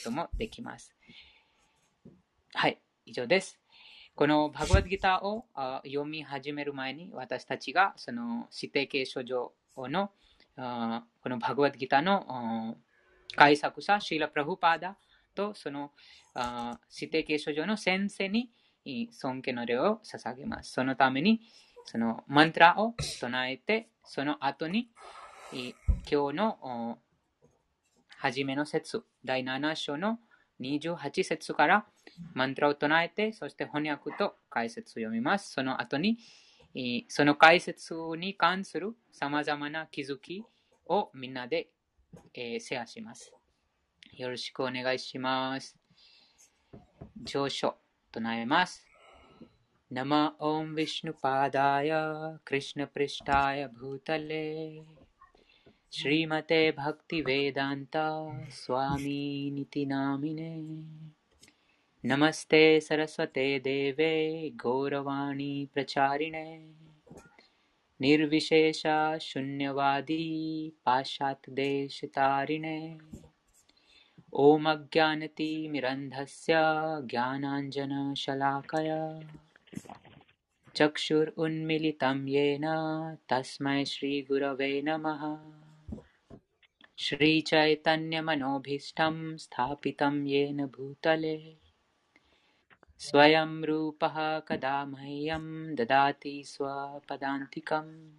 こともできます。はい、以上です。このバグワッドギターを読み始める前に私たちがその指定形書上のこのバグワッドギターの解作者、シーラ・プラフパーダとその指定形書上の先生に尊敬の礼を捧げます。そのためにそのマントラを唱えて、その後に今日の初めの説、第7章の28節からマントラを唱えて、そして翻訳と解説を読みます。その後に、その解説に関するさまざまな気づきをみんなで、えー、シェアします。よろしくお願いします。上書唱えます。नम ॐ विष्णुपादाय कृष्णपृष्ठाय भूतले श्रीमते भक्तिवेदान्ता स्वामीनिति नामिने नमस्ते सरस्वते देवे गौरवाणी प्रचारिणे। निर्विशेषा शून्यवादी पाश्चात्यदेशतारिणे ॐ अज्ञानतिमिरन्धस्य ज्ञानाञ्जनशलाकया चक्षुरुन्मिलितं येन तस्मै श्रीगुरवे नमः। श्रीचैतन्यमनोभीष्टं स्थापितं येन भूतले। स्वयं रूपः कदा मह्यं ददाति स्वपदान्तिकम्।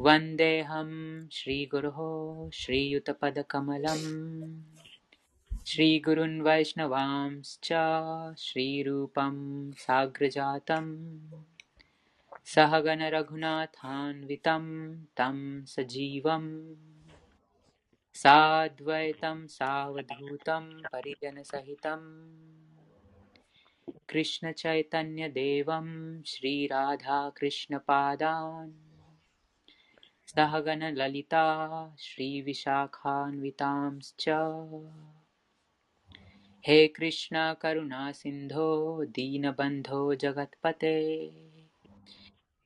वन्देऽहं श्रीगुरोः श्रीयुतपदकमलम्। श्रीगुरुन् वैष्णवांश्च श्रीरूपं साग्रजातम्। सहगणरघुनाथान्वितं तं सजीवम् साद्वैतं सावधूतं परिजनसहितं। कृष्णचैतन्यदेवं श्रीराधाकृष्णपादान्। सहगणललिता श्रीविशाखान्वितांश्च। हे कृष्ण करुणा सिन्धो दीनबन्धो जगत्पते।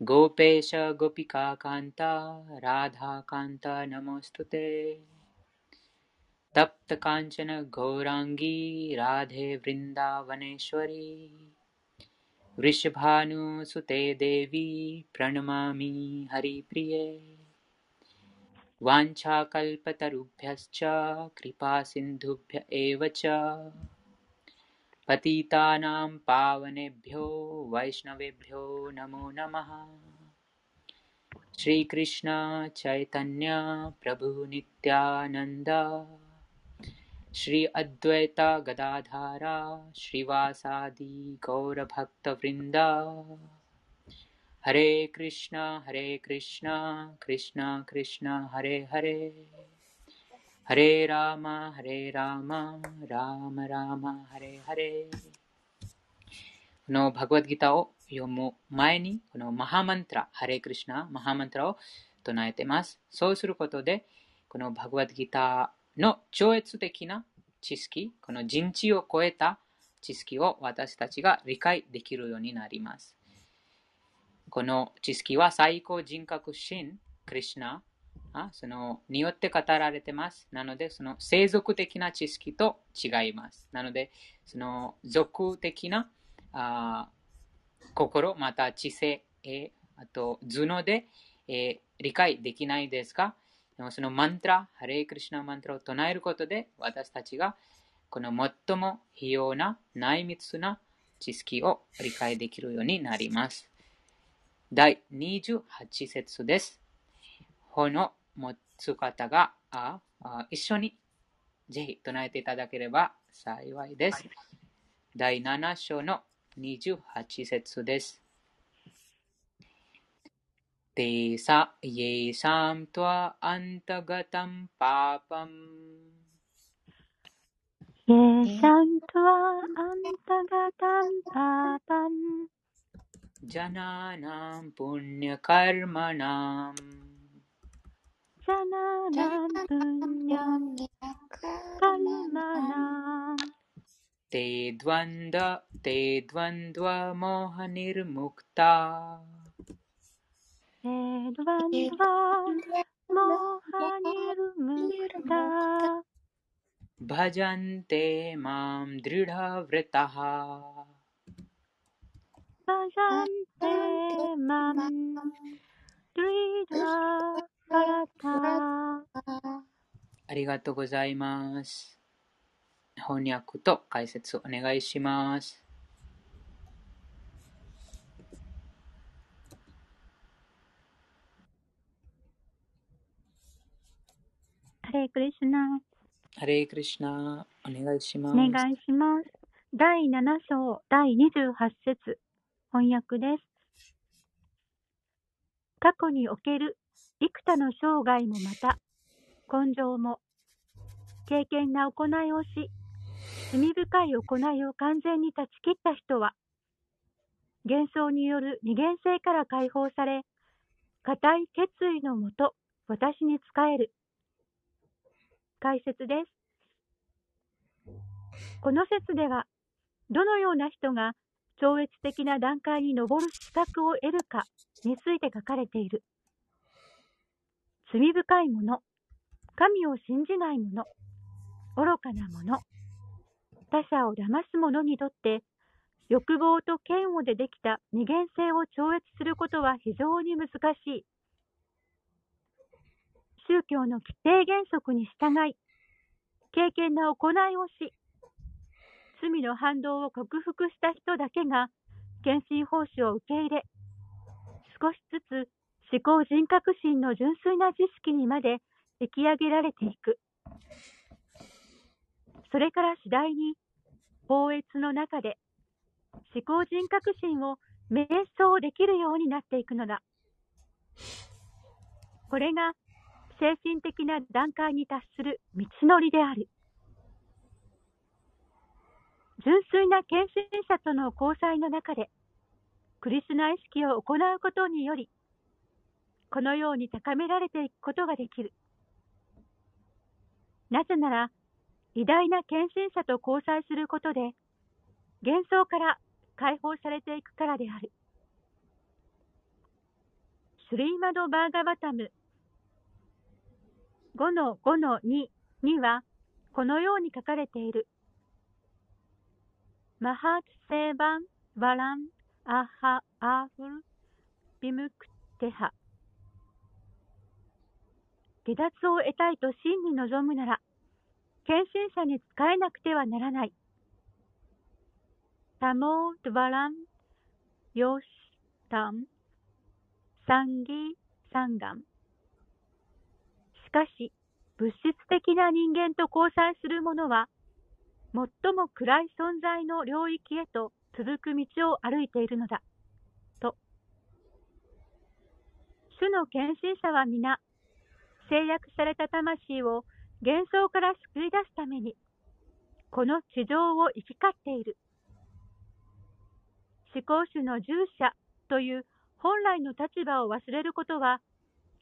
गोपेश गोपिकान्ता राधाकान्ता नमोऽस्तु ते तप्तकाञ्चन घोराङ्गी राधे वृन्दावनेश्वरी। वृषभानुसुते देवी प्रणमामि हरिप्रिये। वाञ्छाकल्पतरुभ्यश्च कृपासिन्धुभ्य एव च। पतितानां पावनेभ्यो वैष्णवेभ्यो नमो नमः। श्रीकृष्ण चैतन्य प्रभु ಶ್ರೀ ಅದ್ವೈತ ಗದಾಧಾರ ಶ್ರೀವಾಸಾದಿ ಗೌರಭಕ್ತವೃಂದ ಹರೇ ಕೃಷ್ಣ ಹರೇ ಕೃಷ್ಣ ಕೃಷ್ಣ ಕೃಷ್ಣ ಹರೇ ಹರೇ ಹರೇ ರಾಮ ಹರೇ ರಾಮ ರಾಮ ರಾಮ ಹರೇ ಹರೇ no Bhagavad-gita o yomu mae ni このマハマントラ、ハレクリシナ、マハマントラを唱えてます。そうすることで、このバグワッドギターの超越的な知識、この人知を超えた知識を私たちが理解できるようになります。この知識は最高人格神、クリシナ、そのによって語られてます。なので、その生族的な知識と違います。なので、その俗的なあ心、また知性、えあと頭脳で、え理解できないですが、そのマントラ、ハレイクリシナマントラを唱えることで、私たちがこの最も費用な内密な知識を理解できるようになります。第28節です。この持つ方がああ一緒にぜひ唱えていただければ幸いです。第7章の28節です。तेषा येषां त्वा अन्तगतं पापम्। येषां त्वा अन्तगतं पापम्। जनानां पुण्यकर्मणाम्। जनानां कर्मणा ते द्वन्द्व ते द्वन्द्वमोहनिर्मुक्ता। エドワには、モハニルムクタ。バジャンテマム・ドゥルダ・ヴレタハ。バジャンテマム・ドゥルダ・ヴレタ。ありがとうございます。翻訳と解説お願いします。レークリシュナ。ハレークリシュナ、お願いします。お願いします。第7章第28節翻訳です。過去における幾多の生涯もまた、根性も、敬虔な行いをし、罪深い行いを完全に断ち切った人は、幻想による二元性から解放され、固い決意のもと、私に仕える。解説です。この説では、どのような人が超越的な段階に上る資格を得るかについて書かれている。罪深い者、神を信じない者、愚かな者、他者を騙す者にとって、欲望と嫌悪でできた二元性を超越することは非常に難しい。宗教の規定原則に従い、敬虔な行いをし、罪の反動を克服した人だけが、献身奉仕を受け入れ、少しずつ思考人格心の純粋な知識にまで引き上げられていく。それから次第に、法越の中で、思考人格心を瞑想できるようになっていくのだ。これが精神的な段階に達する道のりである。純粋な献身者との交際の中で、クリスナ意識を行うことにより、このように高められていくことができる。なぜなら、偉大な献身者と交際することで、幻想から解放されていくからである。シュリーマド・バーガバタム5の5の2には、このように書かれている。マハツセーバン・バラン・アハ・アフル・ビムクテハ。下脱を得たいと真に望むなら、献身者に仕えなくてはならない。タモー・ドバラン・ヨシ・タン・サンギ・サンガン。しかし、物質的な人間と交際する者は、最も暗い存在の領域へと続く道を歩いているのだ。と。主の献身者は皆、制約された魂を幻想から救い出すために、この地上を生き交っている。思考主の従者という本来の立場を忘れることは、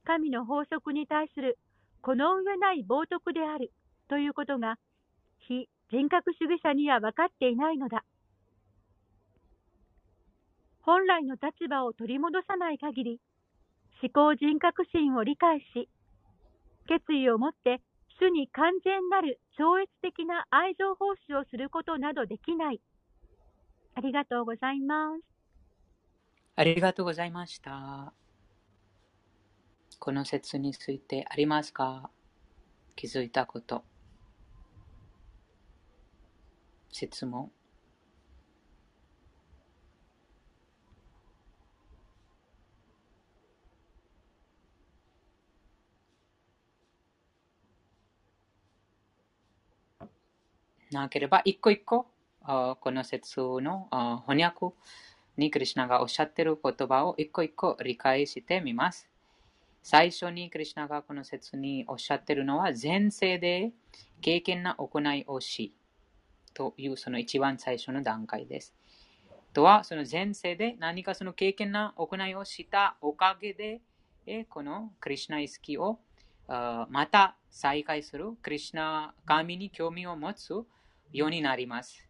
神の法則に対するこの上ない冒涜であるということが、非人格主義者には分かっていないのだ。本来の立場を取り戻さない限り、思考人格心を理解し、決意を持って主に完全なる超越的な愛情奉仕をすることなどできない。ありがとうございます。ありがとうございました。この説についてありますか？気づいたこと。質問。なければ、一個一個、この説の翻訳にクリシナがおっしゃっている言葉を一個一個理解してみます。最初にクリシナがこの説におっしゃってるのは、前世で経験な行いをしというその一番最初の段階です。とは、その前世で何かその経験な行いをしたおかげで、このクリシナ意識をまた再開する、クリシナ神に興味を持つようになります。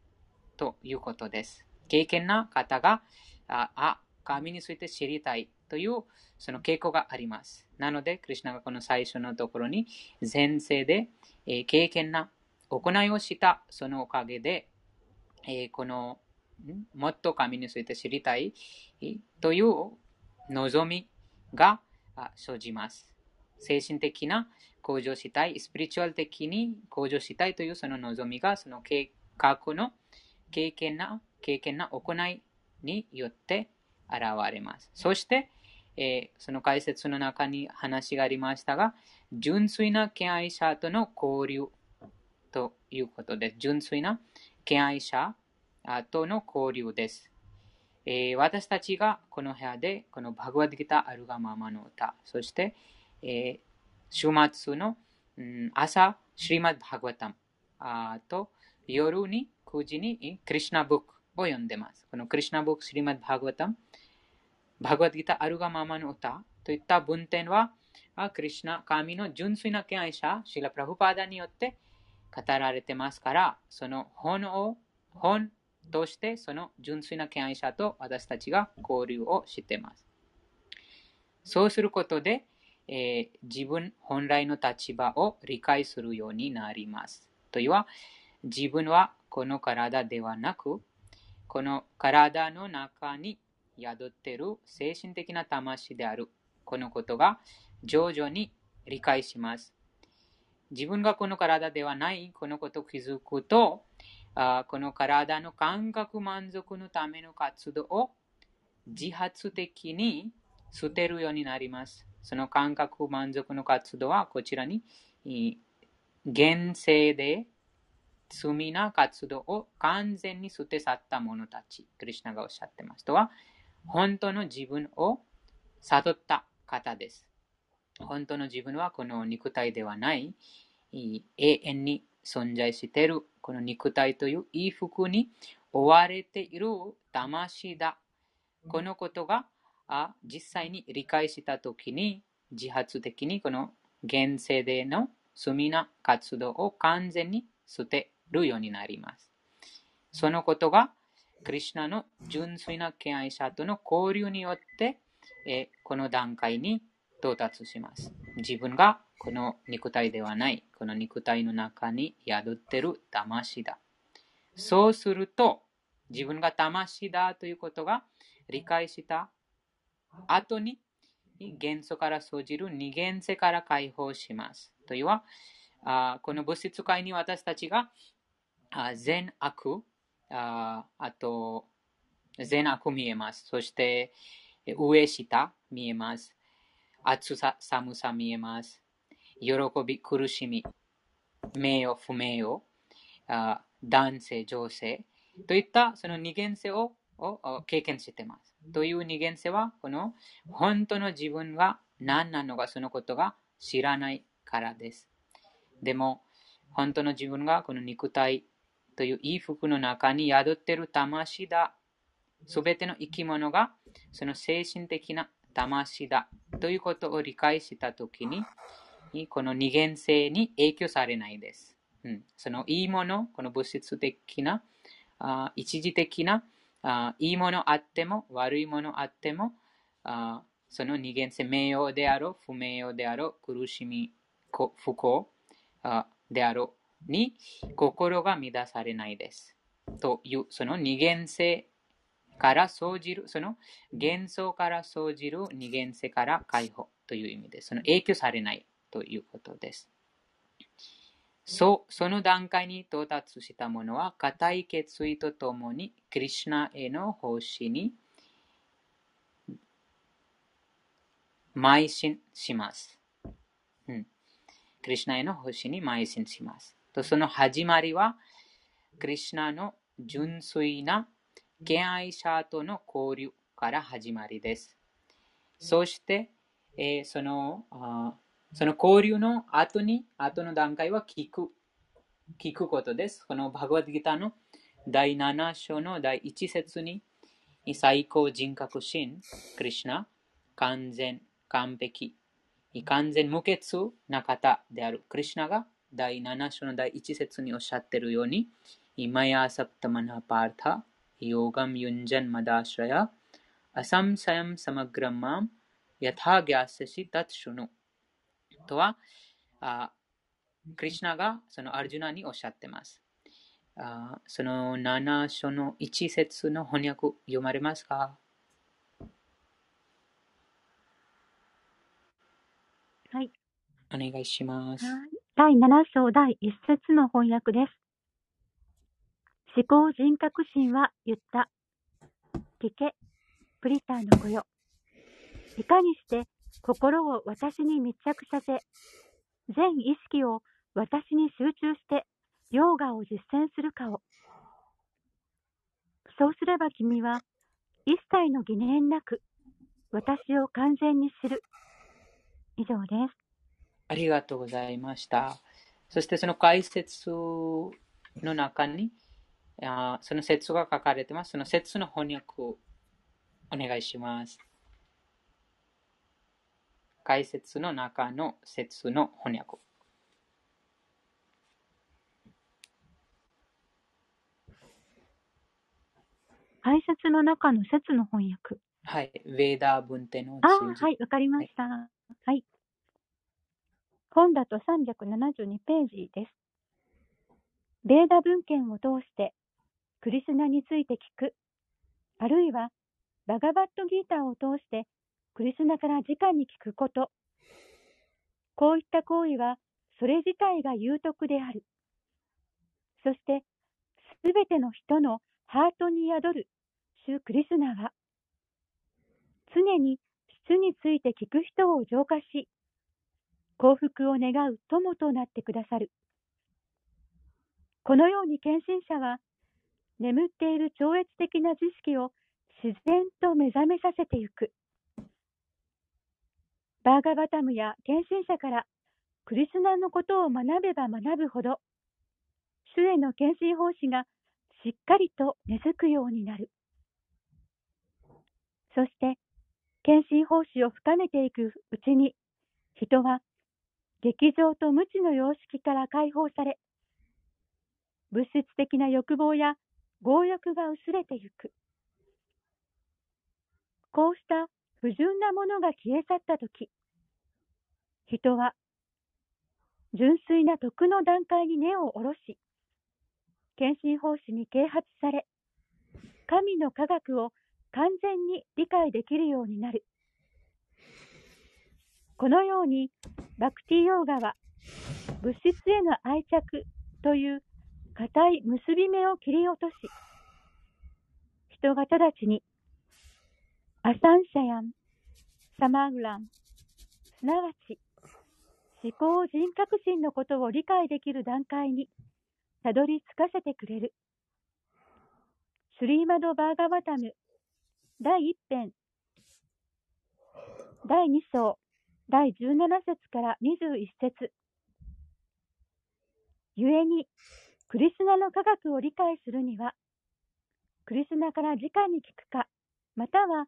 ということです。経験な方が、あ神について知りたいというその傾向があります。なので、クリシナがこの最初のところに、前世で、えー経験な行いをしたそのおかげで、えー、このもっと神について知りたいという望みが生じます。精神的な向上したい、スピリチュアル的に向上したいというその望みが、その計画の経験な、経験な行いによって現れます。そして、えー、その解説の中に話がありましたが、純粋な敬愛者との交流ということです。純粋な敬愛者との交流です。えー、私たちがこの部屋で、このバグワディギタあるがままの歌、そして、えー、週末の、うん、朝、シリマッバグワタムと夜に9時にクリシナブックを読んでます。このクリシナブック、シリマッバグワタム、バグワディギタあるがままの歌といった文典は、クリシナ、神の純粋な敬愛者、シラ・プラフパーダによって語られてますから、その本を、本としてその純粋な敬愛者と私たちが交流をしています。そうすることで、えー、自分本来の立場を理解するようになります。というは、自分はこの体ではなく、この体の中に宿っている精神的な魂である。このことが徐々に理解します。自分がこの体ではないこのことを気づくと、あこの体の感覚満足のための活動を自発的に捨てるようになります。その感覚満足の活動はこちらに現世で罪な活動を完全に捨て去った者たち、クリュナがおっしゃってます。とは、本当の自分を悟った方です。本当の自分はこの肉体ではない永遠に存在しているこの肉体という衣服に追われている魂だ。このことが実際に理解したときに自発的にこの現世での罪な活動を完全に捨てるようになります。そのことがクリュナの純粋な敬愛者との交流によって、えこの段階に到達します。自分がこの肉体ではない、この肉体の中に宿ってる魂だ。そうすると、自分が魂だということが理解した後に、元素から生じる二元性から解放します。というは、あこの物質界に私たちがあ善悪あ、あと善悪見えます。そして、上下見えます。暑さ、寒さ見えます。喜び、苦しみ、名誉、不名誉、あ男性、女性といったその二元性をを経験しています。という二元性は、この本当の自分が何なのかそのことが知らないからです。でも、本当の自分がこの肉体という衣服の中に宿っている魂だ。すべての生き物がその精神的な魂だということを理解したときに、この二元性に影響されないです。うん、そのいいもの、この物質的な、あ一時的なあいいものあっても悪いものあってもあその二元性、名誉であろう、不名誉であろう、苦しみ、不幸あであろうに心が乱されないです。という、その二元性から生じる、その幻想から生じる二元性から解放という意味です。その影響されないということです。そその段階に到達した者は、固い決意とともに、クリュナへの奉仕に邁進します。うん、クリュナへの奉仕に邁進します。とその始まりは、クリュナの純粋な敬愛者との交流から始まりです。そして、えー、そのその交流の後に、後の段階は聞く、聞くことです。このバグワッドギターの第7章の第1節に、最高人格心、クリシナ、完全、完璧、完全無欠な方であるクリシナが第7章の第1節におっしゃっているように、今やサプタマナパータ、ヨガムユンジャンマダシャヤ、アサムサヤムサマグラマム、ヤタギャセシタツュヌ。とは、あクリシナがそのアルジュナにおっしゃってます。あその7章の1節の翻訳読まれますか？はい。お願いします。はい第7章第1節の翻訳です。思考人格心は言った。聞け、プリターの子よ。いかにして心を私に密着させ、全意識を私に集中してヨーガを実践するかを。そうすれば君は一切の疑念なく私を完全に知る。以上です。ありがとうございました。そしてその解説の中に、あその説が書かれてます。その説の翻訳をお願いします。解説の中の説の翻訳。解説の中の説の翻訳。はい。ウェーダー文典のああ、はい、わかりました。はい。はい、本だと372ページです。ベーダ文献を通してクリスナについて聞く、あるいはバガバットギーターを通してクリスナから直に聞くこと。こういった行為はそれ自体が有徳である。そして、すべての人のハートに宿る主クリスナは、常に質について聞く人を浄化し、幸福を願う友となってくださる。このように献身者は、眠っている超越的な知識を自然と目覚めさせてゆく。バーガバタムや献身者からクリスナのことを学べば学ぶほど、主への献身奉仕がしっかりと根付くようになる。そして、献身奉仕を深めていくうちに、人は劇場と無知の様式から解放され、物質的な欲望や強欲が薄れてゆく。こうした不純なものが消え去ったとき、人は純粋な徳の段階に根を下ろし、献身奉仕に啓発され、神の科学を完全に理解できるようになる。このように、バクティヨーガは、物質への愛着という固い結び目を切り落とし、人が直ちに、アサンシャヤン、サマグラン、すなわち、思考人格心のことを理解できる段階にたどり着かせてくれる。スリーマド・バーガバタム第1編、第2章、第17節から21節故に、クリスナの科学を理解するには、クリスナから直に聞くか、または、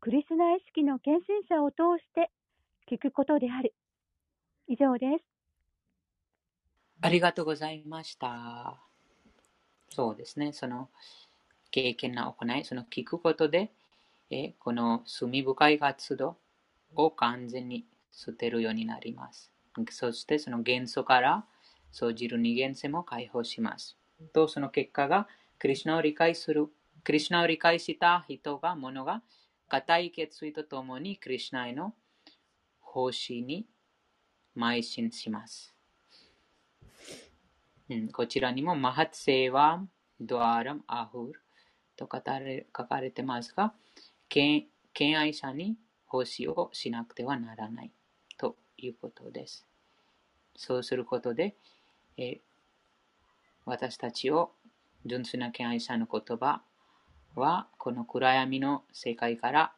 クリスナ意識の献身者を通して聞くことである。以上です。ありがとうございました。そうですね。その、経験な行い、その聞くことで、えこの罪深い活動を完全に捨てるようになります。そしてその元素から生じる二元性も解放します。と、その結果が、クリュナを理解する、クリュナを理解した人が、ものが、固い決意とともにクリュナへの奉仕に邁進します。うん、こちらにも、マハッセーワー、ドアラム、アフール、と書かれてますが、敬愛者に奉仕をしなくてはならないということです。そうすることで、え私たちを純粋な敬愛者の言葉はこの暗闇の世界から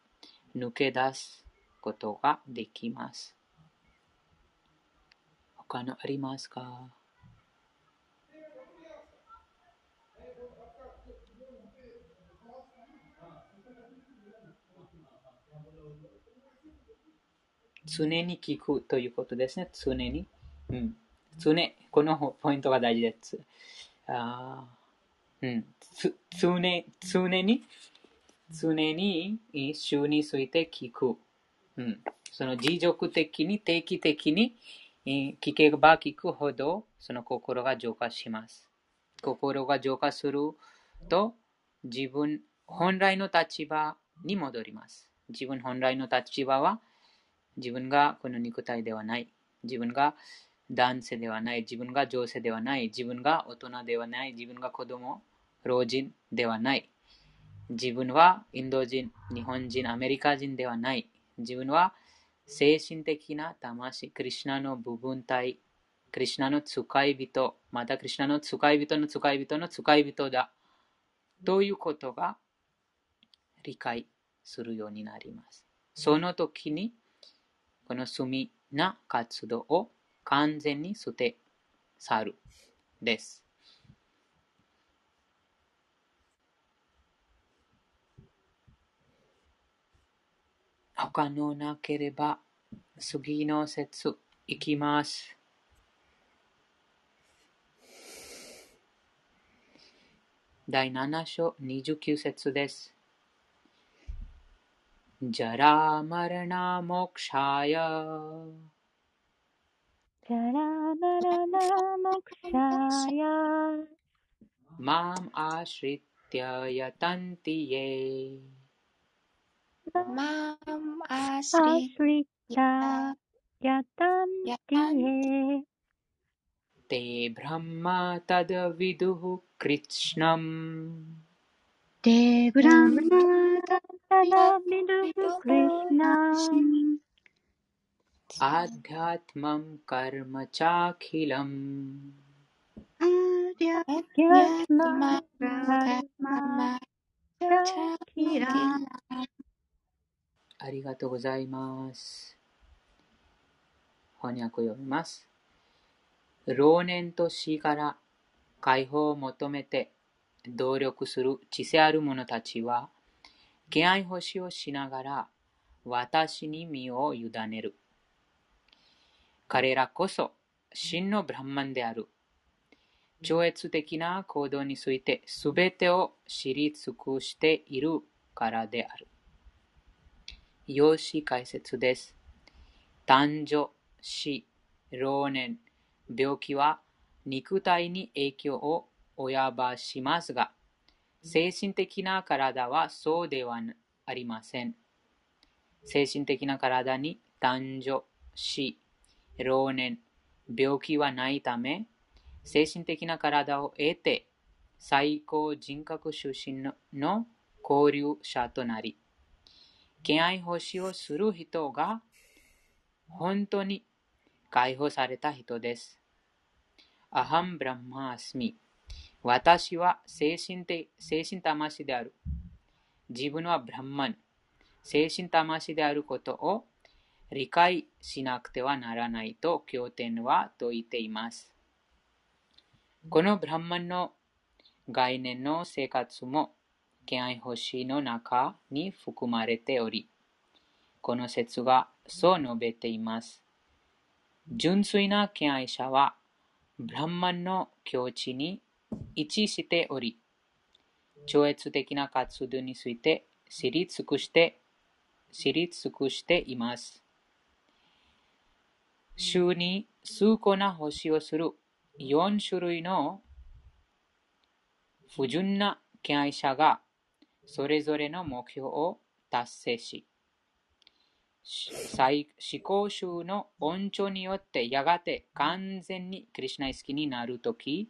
抜け出すことができます。他のありますか？常に聞くということですね。常に。うん。常、このポイントが大事です。あうん。つ常、常に、常に主について聞く。うん。その持続的に定期的に聞けば聞くほどその心が浄化します。心が浄化すると自分本来の立場に戻ります。自分本来の立場は自分がこの肉体ではない。自分が男性ではない。自分が女性ではない。自分が大人ではない。自分が子供、老人ではない。自分はインド人、日本人、アメリカ人ではない。自分は精神的な魂、クリュナの部分体、クリュナの使い人、またクリュナの使い人の使い人の使い人だ。ということが理解するようになります。その時に、この罪な活動を完全に捨て去るです。他のなければ次の説いきます。第7章29節です。जरामरणामोक्षाय। जरामरणामक्षाय। माम् आश्रित्य यतन्ति ये। माम् आश्रिता यतन्ति ये। ते ब्रह्म तद्विदुः कृत्स्नम्। ラマラナモクシャヤマムアシリティヤタンティエ Mam Asrita Yatantiye ते ब्रह्मा तद्विदुः कृत्स्नम् ते ब्रह्मा तदविदुः कृष्णम् आध्यात्मं कर्म चाखिलम् Adhyatma Karma Chakira ありがとうございます。翻訳を読みます。老年と死から解放を求めて 努力する知性ある者たちは、敬愛星をしながら私に身を委ねる。彼らこそ真のブランマンである。超越的な行動について全てを知り尽くしているからである。養子解説です。誕生、死、老年、病気は肉体に影響を及ばしますが、精神的な体はそうではありません。精神的な体に誕生、死、老年、病気はないため、精神的な体を得て、最高人格出身の交流者となり、敬愛奉仕をする人が本当に解放された人です。アハンブランマースミ。私は精神的精神魂である。自分はブランマン、精神魂であることを理解しなくてはならないと経典は説いています。このブランマンの概念の生活も敬愛星の中に含まれており、この説がそう述べています。純粋な敬愛者は、ブランマンの境地に位置しており、超越的な活動について知り尽くして、知り尽くしています。週に数個な星をする4種類の不純な敬愛者がそれぞれの目標を達成し、思考集の恩寵によってやがて完全にクリュナイスキになるとき、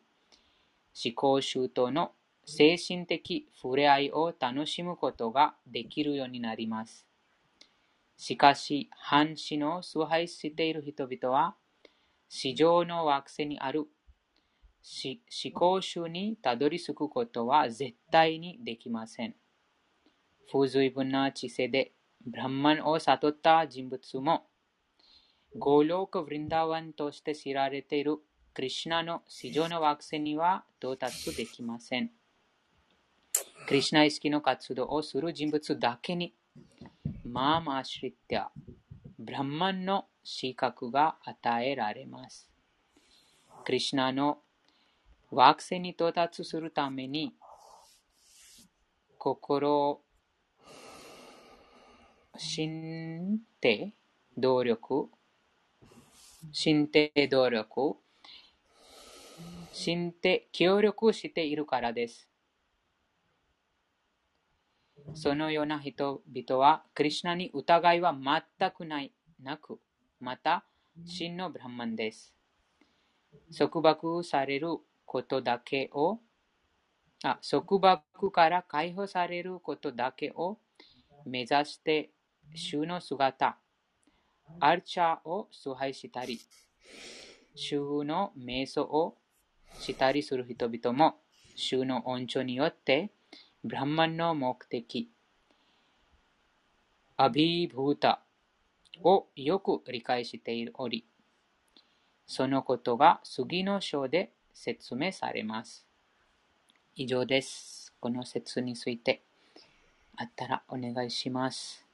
思考集との精神的触れ合いを楽しむことができるようになります。しかし、半死の崇拝している人々は、市場の惑星にある思考集にたどり着くことは絶対にできません。不随分な知性でブランマンを悟った人物も、ゴーローク・ヴリンダワンとして知られているクリシナの市場の惑星には到達できません。クリシナ意識の活動をする人物だけに、マーマーシリッティア、ブランマンの資格が与えられます。クリシナの惑星に到達するために、心を信って努力進展努力、進展協力しているからです。そのような人々は、クリュナに疑いは全くないなく、また、真のブランマンです。束縛されることだけを、あ束縛から解放されることだけを目指して、主の姿、アルチャーを崇拝したり、主の瞑想をしたりする人々も、主の恩寵によって、ブランマンの目的、アビーブータをよく理解しており、そのことが次の章で説明されます。以上です。この説についてあったらお願いします。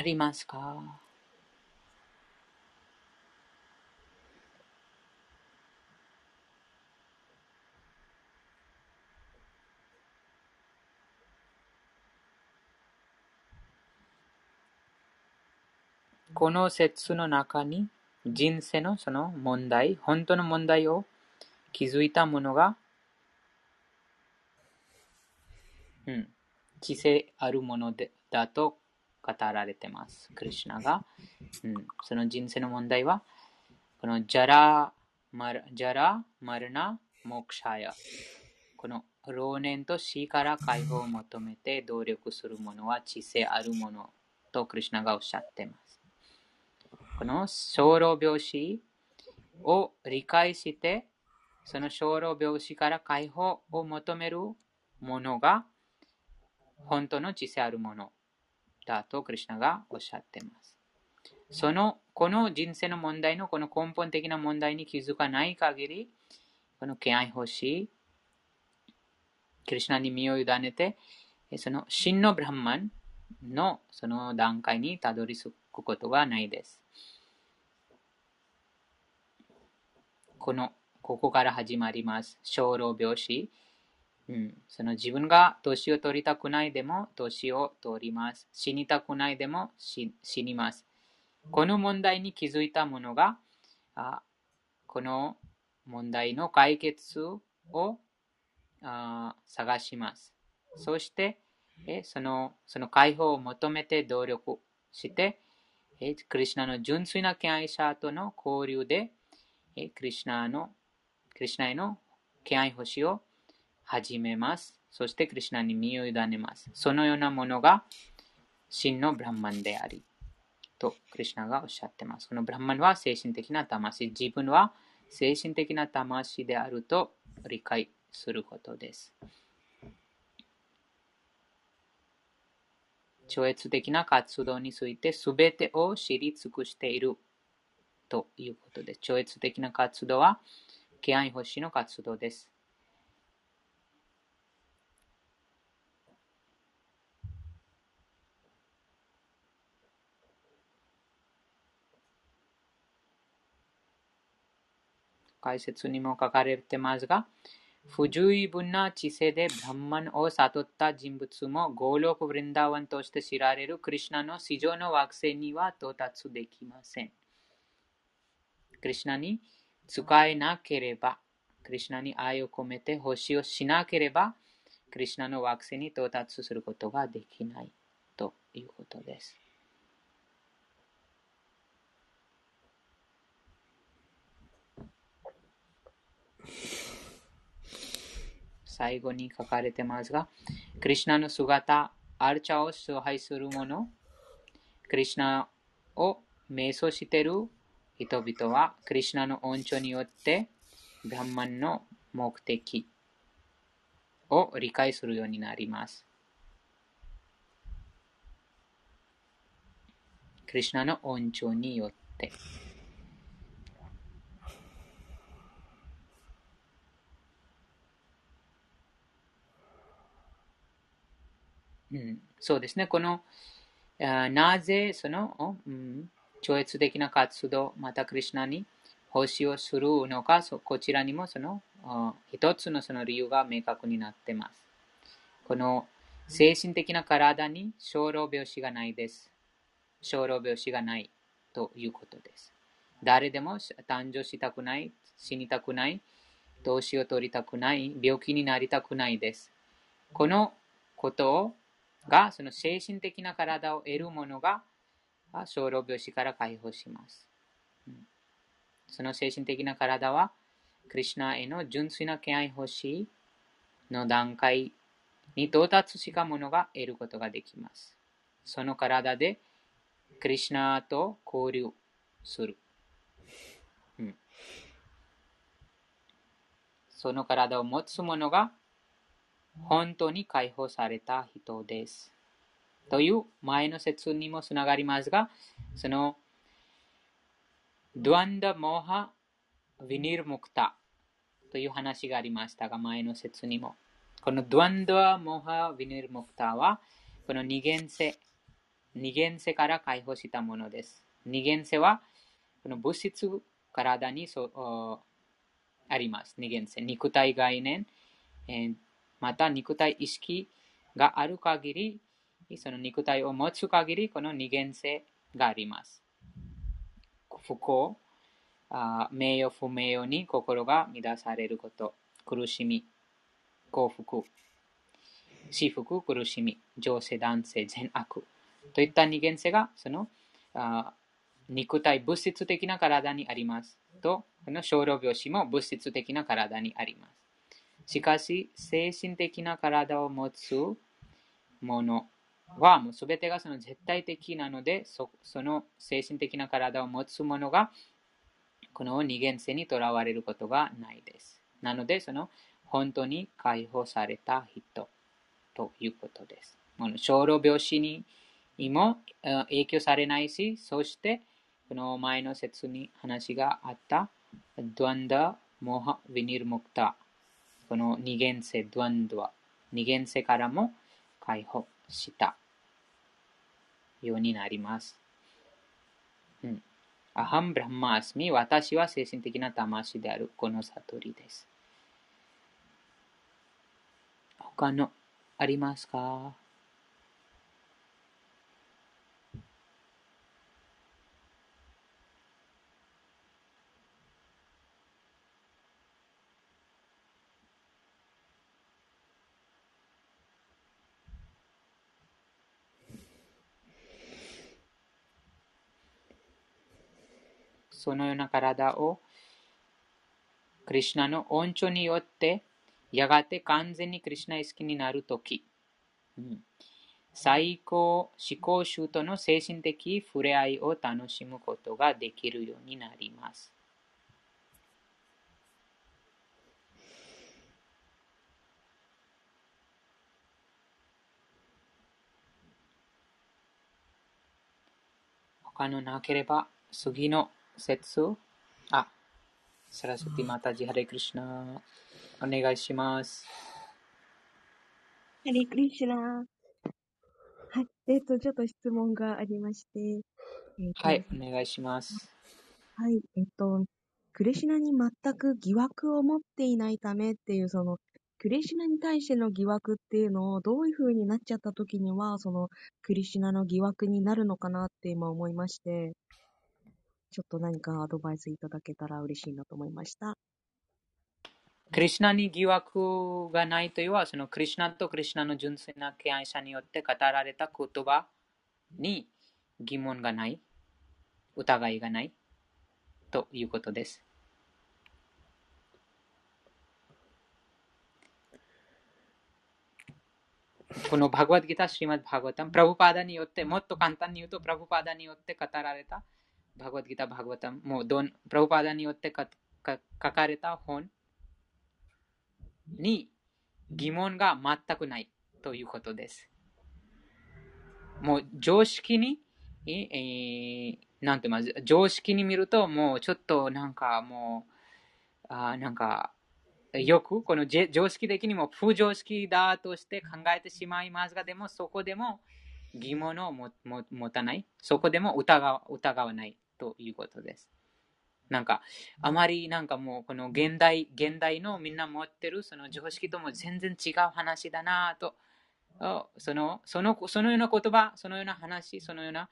ありますか？この説の中に人生のその問題、本当の問題を気づいた者が、うん、知性あるものでだと語られてます。クリュナが、うん、その人生の問題は、このジャラ、マルジャラ、マルナ、モクシャヤ。この老年と死から解放を求めて努力する者は知性あるものとクリュナがおっしゃっています。この小老病死を理解して、その小老病死から解放を求める者が本当の知性あるものだとクリュナがおっしゃっています。その、この人生の問題のこの根本的な問題に気づかない限り、この敬愛欲しい、クリュナに身を委ねて、その真のブランマンのその段階にたどり着くことがないです。この、ここから始まります。小老病死。うん、その自分が年を取りたくないでも年を取ります。死にたくないでも死にます。この問題に気づいた者が、あこの問題の解決をあ探します。そして、えそのその解放を求めて努力して、えクリュナの純粋な敬愛者との交流で、えクリュナのクリュナへの敬愛星を始めます。そしてクリュナに身を委ねます。そのようなものが真のブランマンであり、とクリュナがおっしゃってます。このブランマンは精神的な魂、自分は精神的な魂であると理解することです。超越的な活動について全てを知り尽くしているということです。超越的な活動は、敬愛星の活動です。解説にも書かれてますが、不十分な知性でブランマンを悟った人物もゴーロク・ブリンダーワンとして知られるクリュナの市場の惑星には到達できません。クリュナに使えなければ、クリュナに愛を込めて星をしなければ、クリュナの惑星に到達することができないということです。最後に書かれてますが、クリュナの姿、アルチャを崇拝する者、クリュナを瞑想している人々は、クリュナの恩寵によって、ブランマンの目的、を理解するようになります。クリュナの恩寵によって。うん、そうですね。この、なぜその、うん、超越的な活動、またクリュナに奉仕をするのか、こちらにもその一つのその理由が明確になっています。この精神的な体に小老病死がないです。小老病死がないということです。誰でも誕生したくない、死にたくない、年を取りたくない、病気になりたくないです。このことをが、その精神的な体を得るものが、小老病死から解放します。その精神的な体は、クリュナへの純粋な敬愛欲しいの段階に到達したものが得ることができます。その体で、クリュナと交流する。うん、その体を持つ者が本当に解放された人です。という前の説にもつながりますが、そのドワンダ・モハ・ヴィニル・ムクタという話がありましたが、前の説にも。このドワンダ・モハ・ヴィニル・ムクタは、この二元性、二元性から解放したものです。二元性は、この物質、体にそあります。二元性。肉体概念、えー、また肉体意識がある限り、その肉体を持つ限り、この二元性があります。不幸、名誉不名誉に心が乱されること、苦しみ、幸福、私服、苦しみ、女性、男性、善悪といった二元性がその肉体、物質的な体にあります。と、この小老病死も物質的な体にあります。しかし、精神的な体を持つものはもう全てがその絶対的なのでそ、の精神的な体を持つ者が、この二元性にとらわれることがないです。なので、その本当に解放された人ということです。この小老病死にも影響されないし、そして、この前の説に話があった、ドワンダ・モハ・ヴィニル・モクター、この二元性、ドゥンドア、二元性からも解放したようになります。うん。アハンブラハマスミ、私は精神的な魂であるこの悟りです。他のありますか？そのような体をクリュナの恩寵によってやがて完全にクリュナ意識になるとき、うん、最高思考集との精神的触れ合いを楽しむことができるようになります。他のなければ次の節あ、サラスティマタジハレクリシナ。お願いします。ハレクリシナ。はい。えっ、ー、と、ちょっと質問がありまして。えー、はい、お願いします。はい。えっ、ー、と、クリシナに全く疑惑を持っていないためっていう、その、クリシュナに対しての疑惑っていうのをどういう風になっちゃった時には、その、クリシュナの疑惑になるのかなって今思いまして。ちょっと何かアドバイスいただけたら嬉しいなと思いました。クリュナに疑惑がないというのは、そのクリュナとクリュナの純粋な敬愛者によって語られた言葉に疑問がない、疑いがないということです。このバグワッドギター、シリマッバグワタン、プラブパーダによって、もっと簡単に言うと、プラブパーダによって語られたバグワッドギタ、バグワタン、もうどん、プラブパダによって書かれた本に疑問が全くないということです。もう常識に、えー、なんて言います常識に見ると、もうちょっとなんかもう、あなんか、よくこの常識的にも不常識だとして考えてしまいますが、でもそこでも疑問を持たない？そこでも疑疑わないということです。なんか、あまりなんかもうこの現代、現代のみんな持ってるその常識とも全然違う話だなと、そのそのそのような言葉、そのような話、そのような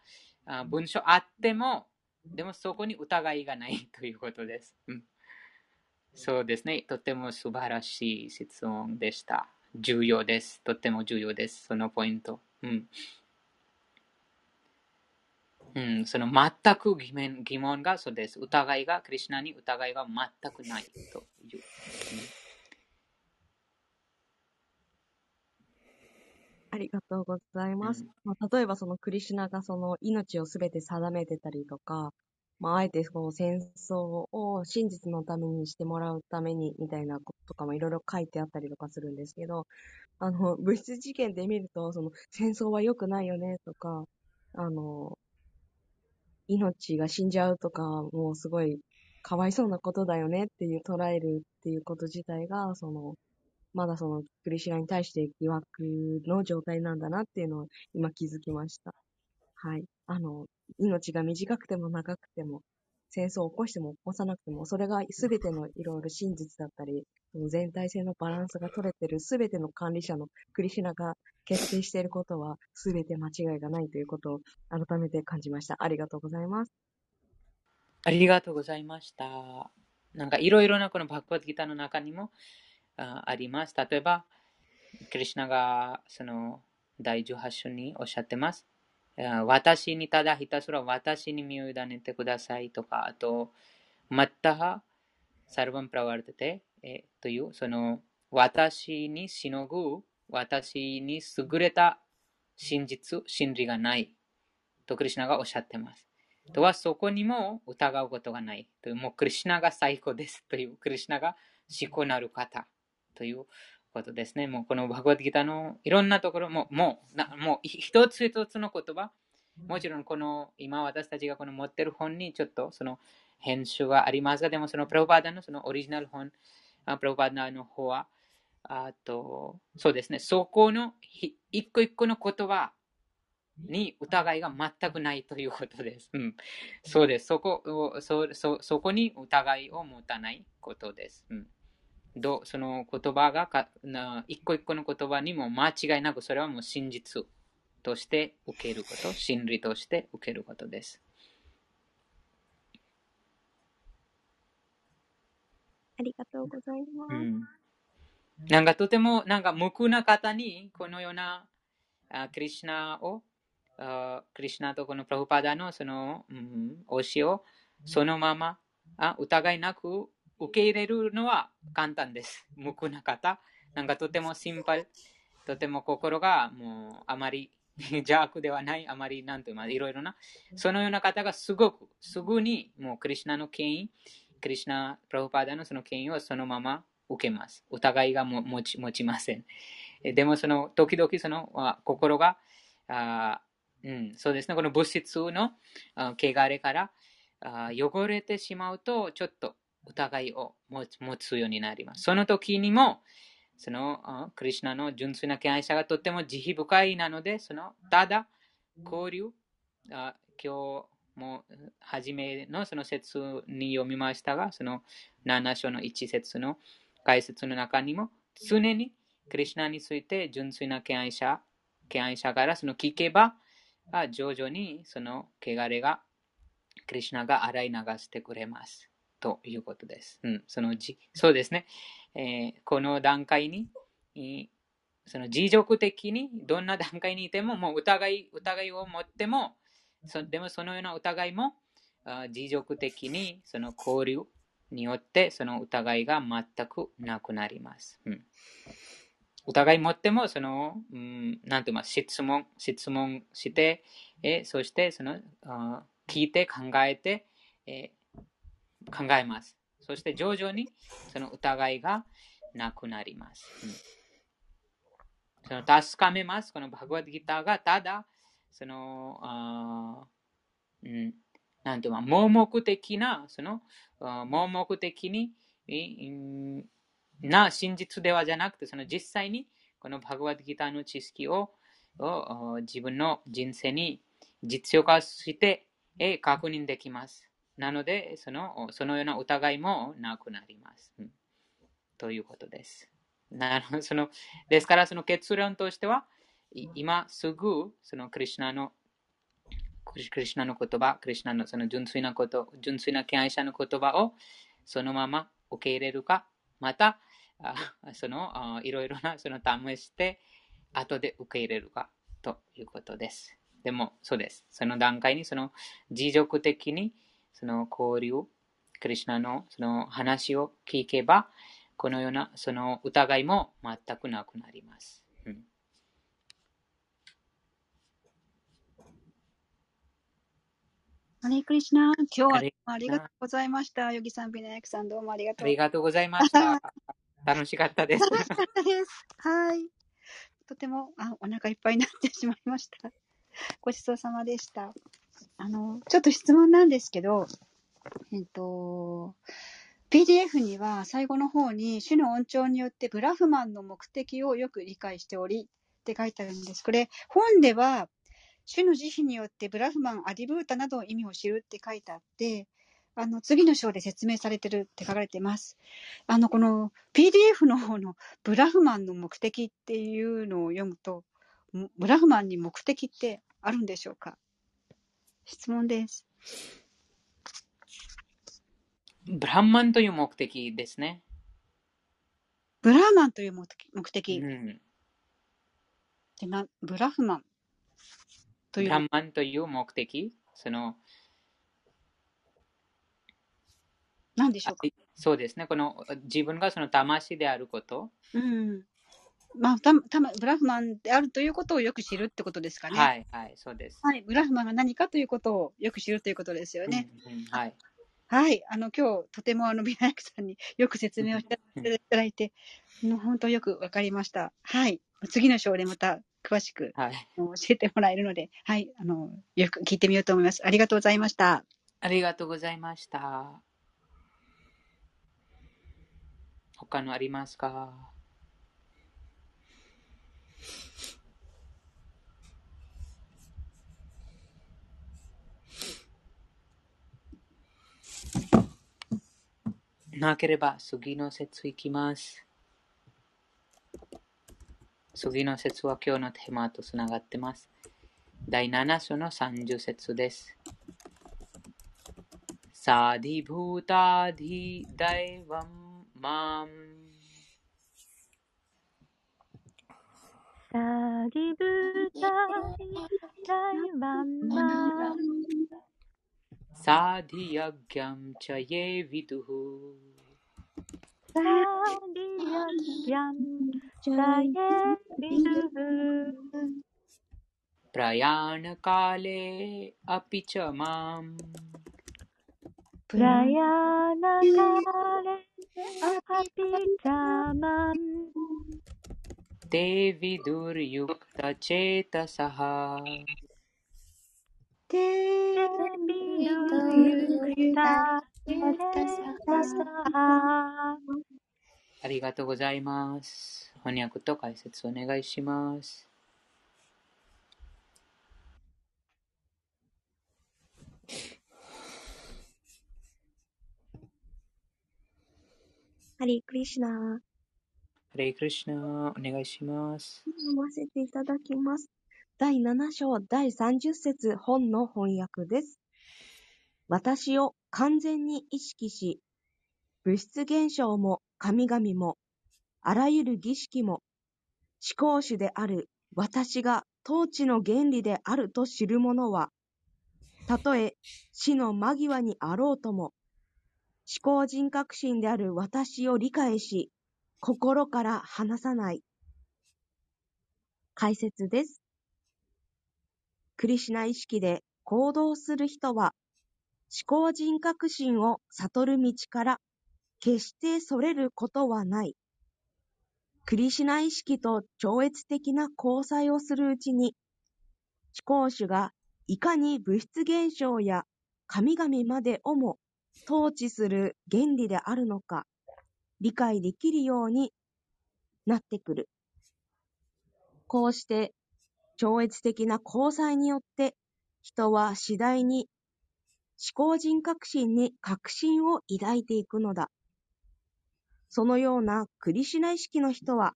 文章あっても、でもそこに疑いがないということです。そうですね。とても素晴らしい質問でした。重要です。とても重要です。そのポイント。うん。うん、その全く疑問疑問がそうです。疑いが、クリュナに疑いが全くないという。うんありがとうございます。まあ、例えばそのクリシュナがその命をすべて定めてたりとか、まあ、あえてこの戦争を真実のためにしてもらうためにみたいなこととかもいろいろ書いてあったりとかするんですけど、あの、物質事件で見ると、その戦争は良くないよねとか、あの、命が死んじゃうとか、もうすごいかわいそうなことだよねっていう捉えるっていうこと自体が、その、まだそのクリシュナに対して疑惑の状態なんだなっていうのを今気づきました。はい。あの、命が短くても長くても、戦争を起こしても起こさなくても、それが全てのいろいろ真実だったり、全体性のバランスが取れてる全ての管理者のクリシナが決定していることは全て間違いがないということを改めて感じました。ありがとうございます。ありがとうございました。なんかいろいろなこのバックワッドギターの中にもああります。例えば、クリシナがその第18章におっしゃってます。私にただひたすら私に身を委ねてくださいとか、あと、マッタハ、サルバンプラワルテテえという、その、私にしのぐ、私に優れた真実、真理がないとクリシナがおっしゃってます。とは、そこにも疑うことがない。というもうクリシナが最高ですという、クリシナが思考なる方ということですね。もうこのバグワッドギターのいろんなところも、もう、なもう一つ一つの言葉、もちろんこの今私たちがこの持ってる本にちょっとその編集がありますが、でもそのプロパーダのそのオリジナル本、プロパーダの方は、あと、そうですね、そこの一個一個の言葉に疑いが全くないということです。うん、そうです。そこをそそそこに疑いを持たないことです。うんどその言葉がかな一個一個の言葉にも間違いなくそれはもう真実として受けること、真理として受けることです。ありがとうございます。うん、なんかとてもなんか無垢な方にこのようなあクリュナをあクリュナとこのプラフパダのその、うん、教えをそのままあ疑いなく受け入れるのは簡単です。無垢な方。なんかとてもシンプル。とても心がもうあまり 邪悪ではない、あまりなんといいろいろな、そのような方がすごく、すぐにもうクリュナの権威、クリュナ・プラフパーダのその権威をそのまま受けます。疑いが持ち持ちません。でもその時々その心があ、うん、そうですね、この物質の汚れからあ汚れてしまうと、ちょっと疑いを持つようになります。その時にも、そのクリュナの純粋な敬愛者がとても慈悲深いなので、そのただ交流、あ今日もう初めのその説に読みましたが、その7章の1節の解説の中にも、常にクリュナについて純粋な敬愛者、敬愛者からその聞けば、徐々にその汚れがクリュナが洗い流してくれます。ということです。うん、そのじそうですね、えー、この段階に、その持続的にどんな段階にいても、もう疑い疑いを持っても、そでもそのような疑いも持続的にその交流によってその疑いが全くなくなります。うん、疑い持っても、その、うん、なんて言います、質問、質問して、えそしてその聞いて考えて、え考えます。そして徐々にその疑いがなくなります。うんその確かめます。このバグワッドギターがただ、その、あうん、なんていうか、盲目的な、その、盲目的に、な真実ではじゃなくて、その実際にこのバグワッドギターの知識をを自分の人生に実用化して確認できます。なので、そのそのような疑いもなくなります。うん、ということです。なそのですから、その結論としては、今すぐそのクリュナのクリュナの言葉、クリュナのその純粋なこと、純粋な敬愛者の言葉をそのまま受け入れるか、また、そのいろいろなその試して後で受け入れるかということです。でも、そうです。その段階にその持続的にその交流、クリュナのその話を聞けば、このようなその疑いも全くなくなります。うん、ハレクリシナ、今日はありがとうございました。ヨギさん、ビナヤクさん、どうもありがとう。ありがとうございました。楽しかったです。楽しかったです。はい。とてもあお腹いっぱいになってしまいました。ごちそうさまでした。あの、ちょっと質問なんですけど、えっと、PDF には最後の方に主の恩寵によってブラフマンの目的をよく理解しておりって書いてあるんです。これ本では主の慈悲によってブラフマン、アディブータなどの意味を知るって書いてあって、あの次の章で説明されてるって書かれてます。あのこの PDF の方のブラフマンの目的っていうのを読むと、ブラフマンに目的ってあるんでしょうか？質問です。ブランマンという目的ですね。ブラーマンという目的。目的うん、でなブラフマンという。ブランマンという目的？その、何でしょうか？そうですね。この自分がその魂であること。うん。まあ、たたブラフマンであるということをよく知るってことですかね。はい、はい、そうです。はい、ブラフマンが何かということをよく知るということですよね。うんうん、はい。はい、あの、今日、とてもあの、ビナヤクさんによく説明をしていただいて、もう本当よくわかりました。はい。次の章でまた詳しく、はい、教えてもらえるので、はい、あの、よく聞いてみようと思います。ありがとうございました。ありがとうございました。他のありますか？なければ次の説いきます。次の節は今日のテーマとつながってます。第7章の30節です。サディブータディダインマン。サディブータディダインマン。サディアギャムチャイエビドゥー。प्रयाण Yan प्रयाणकाले अपि च माम् प्रयाणकाले अपि च माम् ते विदुर्युक्तचेतसः ते विदुर्युक्तचेतसः ありがとうございます。翻訳と解説お願いします。ハリークリシナハリークリシナお願いします。読ませていただきます。第7章第30節本の翻訳です。私を完全に意識し、物質現象も神々も、あらゆる儀式も、思考主である私が統治の原理であると知る者は、たとえ死の間際にあろうとも、思考人格心である私を理解し、心から離さない。解説です。クリシナ意識で行動する人は、思考人格心を悟る道から決してそれることはない。クリシナ意識と超越的な交際をするうちに、思考主がいかに物質現象や神々までをも統治する原理であるのか理解できるようになってくる。こうして超越的な交際によって人は次第に思考人革新に確信を抱いていくのだ。そのようなクリシュナ意識の人は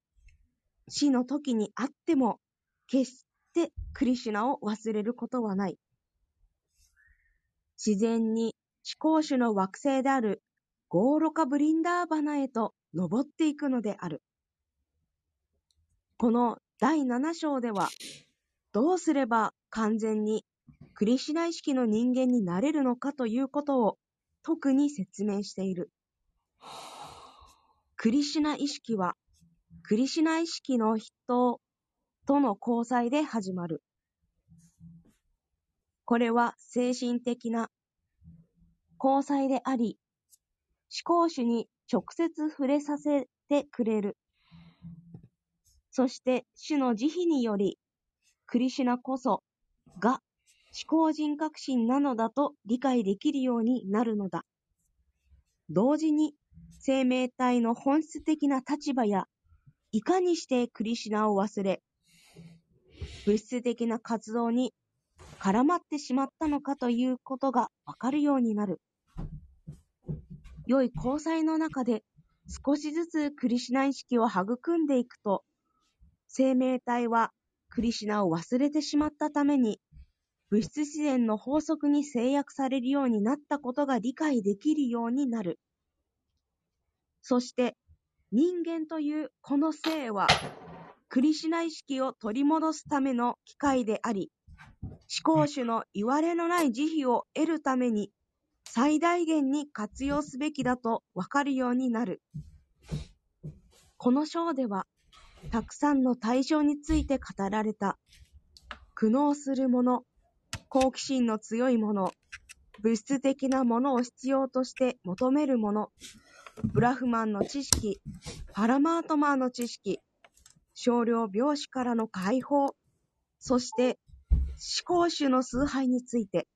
死の時にあっても決してクリシュナを忘れることはない。自然に思考主の惑星であるゴーロカ・ブリンダーバナへと登っていくのである。この第7章では、どうすれば完全にクリシュナ意識の人間になれるのかということを特に説明している。クリシナ意識は、クリシナ意識の人との交際で始まる。これは精神的な交際であり、思考主に直接触れさせてくれる。そして主の慈悲により、クリシナこそが思考人革新なのだと理解できるようになるのだ。同時に生命体の本質的な立場や、いかにしてクリシナを忘れ、物質的な活動に絡まってしまったのかということがわかるようになる。良い交際の中で少しずつクリシナ意識を育んでいくと、生命体はクリシナを忘れてしまったために、物質自然の法則に制約されるようになったことが理解できるようになる。そして、人間というこの性は、クリシナ意識を取り戻すための機会であり、思考主の言われのない慈悲を得るために最大限に活用すべきだとわかるようになる。この章では、たくさんの対象について語られた。苦悩する者、好奇心の強い者、物質的なものを必要として求める者、ブラフマンの知識、パラマートマーの知識、少量病死からの解放、そして思考主の崇拝について。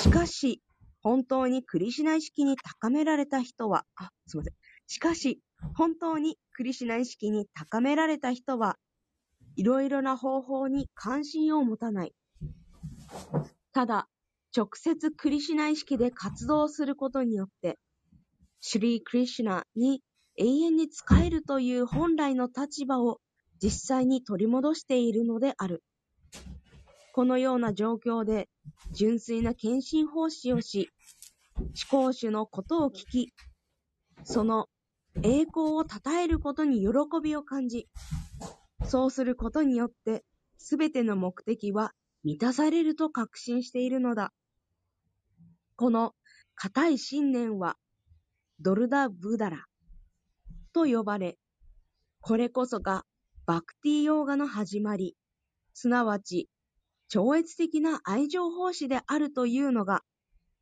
しかし、本当にクリシナ意識に高められた人は、あ、すいません。しかし、本当にクリシナ意識に高められた人は、いろいろな方法に関心を持たない。ただ、直接クリシナ意識で活動することによって、シュリー・クリシュナに永遠に仕えるという本来の立場を実際に取り戻しているのである。このような状況で純粋な献身奉仕をし、思考主のことを聞き、その栄光を称えることに喜びを感じ、そうすることによって、すべての目的は満たされると確信しているのだ。この固い信念は、ドルダ・ブダラと呼ばれ、これこそがバクティヨーガの始まり、すなわち超越的な愛情奉仕であるというのが、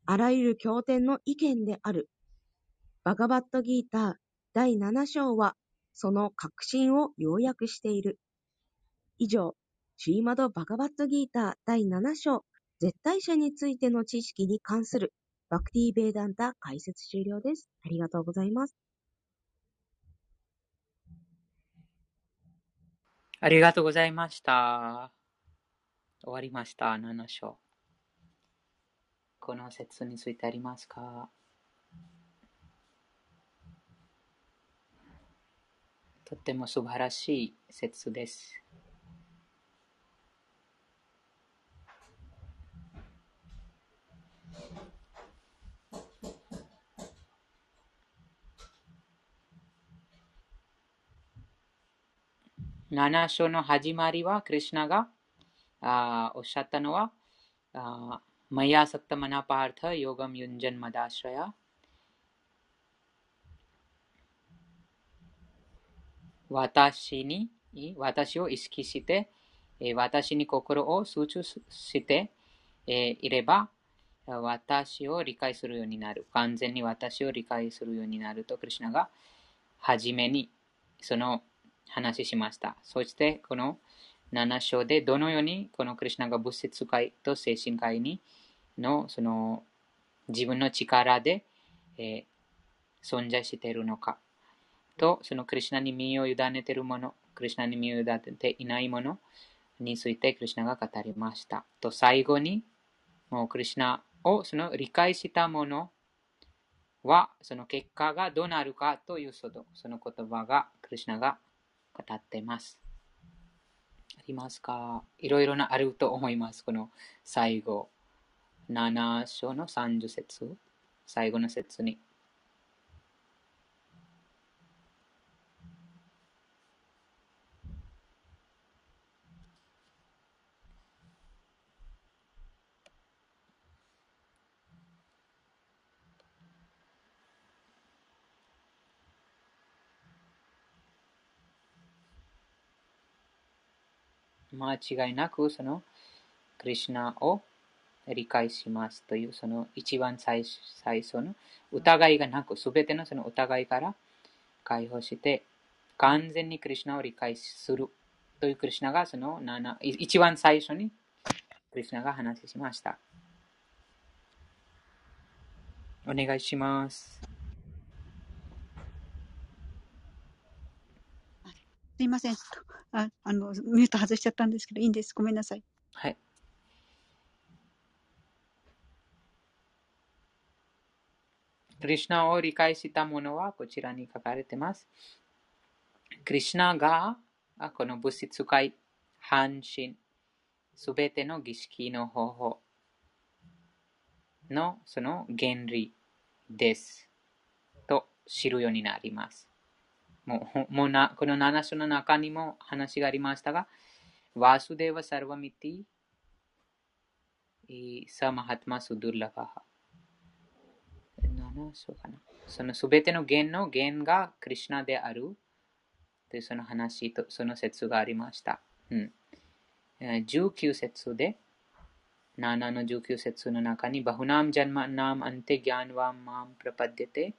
あらゆる経典の意見である。バガバットギーター第7章は、その確信を要約している。以上、シューマド・バガバットギーター第7章、絶対者についての知識に関するバクティー・ベーダンタ解説終了です。ありがとうございます。ありがとうございました。終わりました。7章。この説についてありますか？とっても素晴らしい説です。7章の始まりは、クリュナがあおっしゃったのは、マヤサタマナパータヨガムユンジャンマダシラヤ私に私を意識して、私に心を集中していれば、私を理解するようになる。完全に私を理解するようになると、クリュナが初めにその話しました。そして、この7章でどのようにこのクリュナが物質界と精神界にのその自分の力で、えー、存在しているのかと、そのクリュナに身を委ねているもの、クリュナに身を委ねていないものについてクリュナが語りました。と、最後に、もうクリュナをその理解したものは、その結果がどうなるかというその言葉がクリュナが語っています。ありますか？いろいろなあると思います。この最後。7章の30節最後の節に。間違いなくそのクリュナを理解しますというその一番最最初の疑いがなく、すべてのその疑いから解放して、完全にクリュナを理解するというクリュナがその一番最初にクリュナが話しました。お願いします。すいません。ああの、ミュート外しちゃったんですけど、いいんです。ごめんなさい。はい。クリュナを理解したものはこちらに書かれています。クリュナがこの物質界、半身、すべての儀式の方法のその原理です。と知るようになります。もうもうなこの7章の中にも話がありましたが、ワスデーワサルワミティ、サマハトマスドゥルラバハ。7章かな。そのすべての弦の弦がクリュナであるというその話とその説がありました。うん、19節で、7の19節の中に、バフナムジャンマナムアンテギャンワンマンプラパデテ、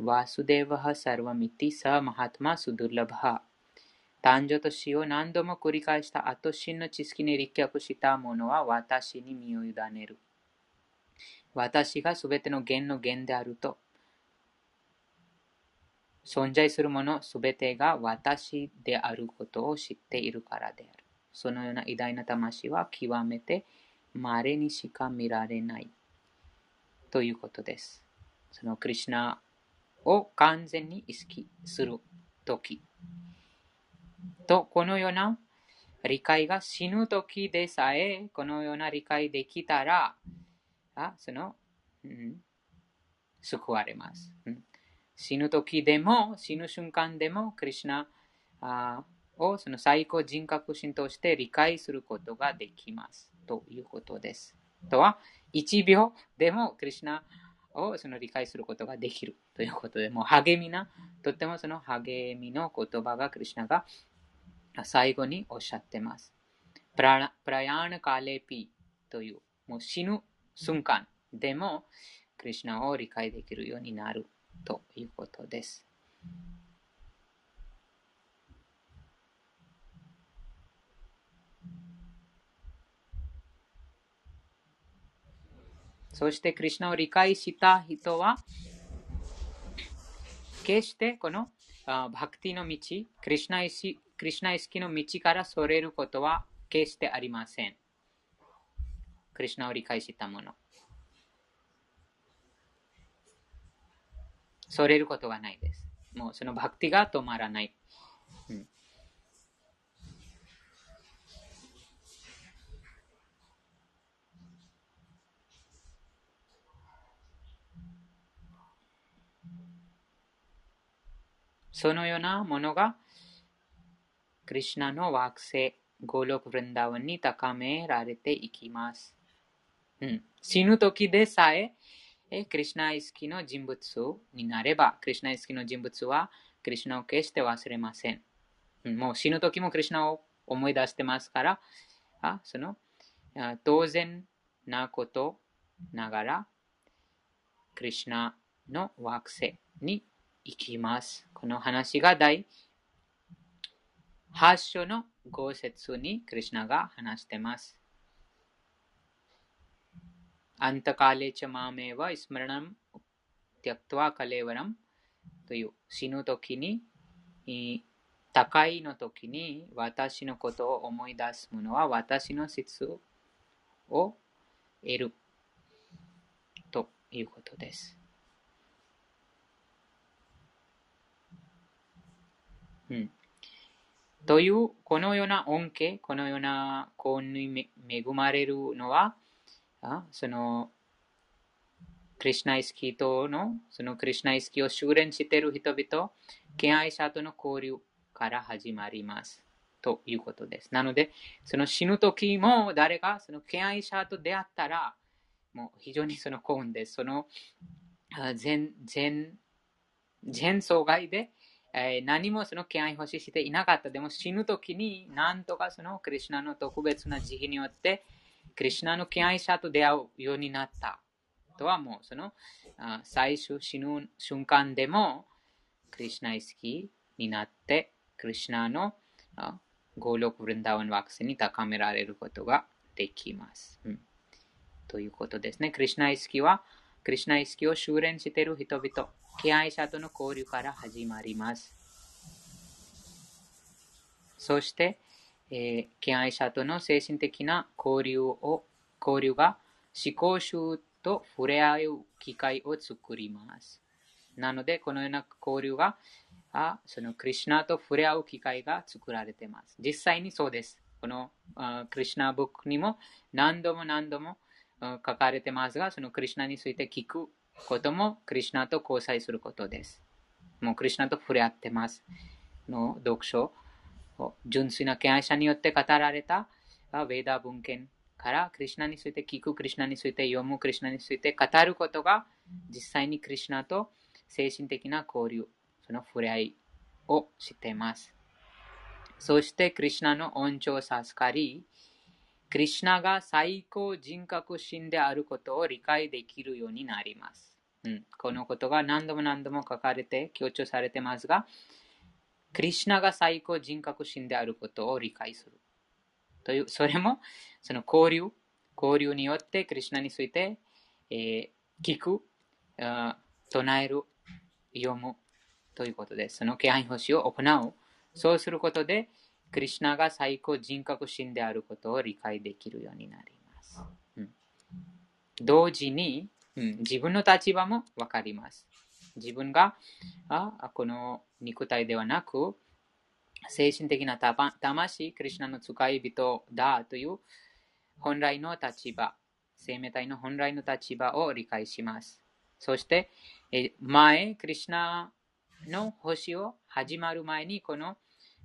ワスデーワハサルワミティサマハトマスドゥラバハ。誕生と死を何度も繰り返した後、真の知識に立脚した者は私に身を委ねる。私がすべての弦の弦であると。存在するものすべてが私であることを知っているからである。そのような偉大な魂は極めて稀にしか見られないということです。そのクリュナを完全に意識するとき。と、このような理解が死ぬときでさえ、このような理解できたら、あその、うん、救われます、うん。死ぬときでも、死ぬ瞬間でも、クリュナあをその最高人格心として理解することができます。ということです。とは、1秒でもクリュナをその理解することができるということで、もう励みな、とってもその励みの言葉がクリュナが最後におっしゃってます。プラプラヤーナカレピという、もう死ぬ瞬間でも、クリュナを理解できるようになるということです。そして、クリュナを理解した人は、決してこのバクティの道、クリュナ意識クリュナ意識の道からそれることは決してありません。クリュナを理解したもの。それることはないです。もうそのバクティが止まらない。うんそのようなものが、クリュナの惑星、ゴロク・ブンダワンに高められていきます。うん、死ぬ時でさえ、えクリュナ意識の人物になれば、クリュナ意識の人物は、クリュナを決して忘れません。うん、もう死ぬ時もクリュナを思い出してますから、あその当然なことながら、クリュナの惑星に行きます。この話が第8章の5節にクリュナが話してます。アンタカレチャマメはイスマラナムティアクトワカレーワラムという死ぬ時に高いの時に私のことを思い出すものは私の質を得るということです。うん、という、このような恩恵、このような幸運に恵まれるのは、あその、クリシナイスキーとの、そのクリシナイスキーを修練している人々、敬愛者との交流から始まります。ということです。なので、その死ぬ時も誰がその敬愛者と出会ったら、もう非常にその幸運です。その全、全、全障害で、えー、何もその敬愛欲ししていなかった。でも死ぬ時になんとかそのクリュナの特別な慈悲によって、クリュナの敬愛者と出会うようになった。とはもうその最初死ぬ瞬間でもクリュナイ好きになって、クリュナのゴーロク・ブリンダーワン惑星に高められることができます。うん、ということですね。クリュナイスキは、クリュナイスキを修練している人々、敬愛者との交流から始まります。そして、えー、敬愛者との精神的な交流を交流が思考集と触れ合う機会を作ります。なので、このような交流があそのクリュナと触れ合う機会が作られています。実際にそうです。このクリュナブックにも何度も何度も書かれてますが、そのクリュナについて聞くこともクリュナと交際することです。もうクリュナと触れ合ってます。の読書、純粋な敬愛者によって語られたヴェーダ文献からクリュナについて聞く、クリュナについて読む、クリュナについて語ることが実際にクリュナと精神的な交流その触れ合いをしています。そして、クリュナの恩寵を授かり、クリュナが最高人格心であることを理解できるようになります。うん、このことが何度も何度も書かれて強調されてますが、クリュナが最高人格心であることを理解する。という、それも、その交流、交流によってクリュナについて、えー、聞く、唱える、読む、ということです。その敬愛星を行う。そうすることで、クリュナが最高人格心であることを理解できるようになります。うん、同時に、うん、自分の立場もわかります。自分があこの肉体ではなく、精神的な魂、クリュナの使い人だという本来の立場、生命体の本来の立場を理解します。そして、前、クリュナの星を始まる前にこの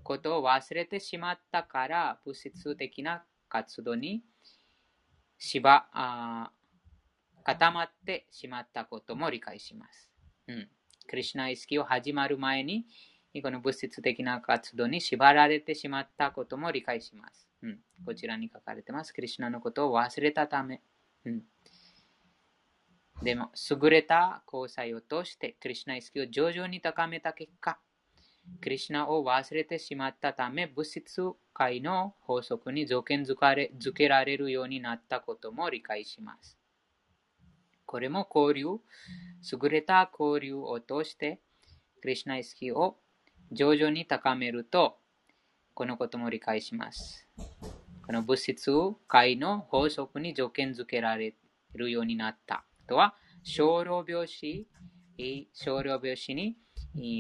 ことを忘れてしまったから物質的な活動に縛固まってしまったことも理解します。うん、クリュナ意識を始まる前にこの物質的な活動に縛られてしまったことも理解します。うん、こちらに書かれてます。クリュナのことを忘れたため。うんでも、優れた交際を通して、クリュナ意識を徐々に高めた結果、クリュナを忘れてしまったため、物質界の法則に条件づけられるようになったことも理解します。これも交流、優れた交流を通して、クリュナ意識を徐々に高めると、このことも理解します。この物質界の法則に条件づけられるようになった。とは、少量病死、少量病死に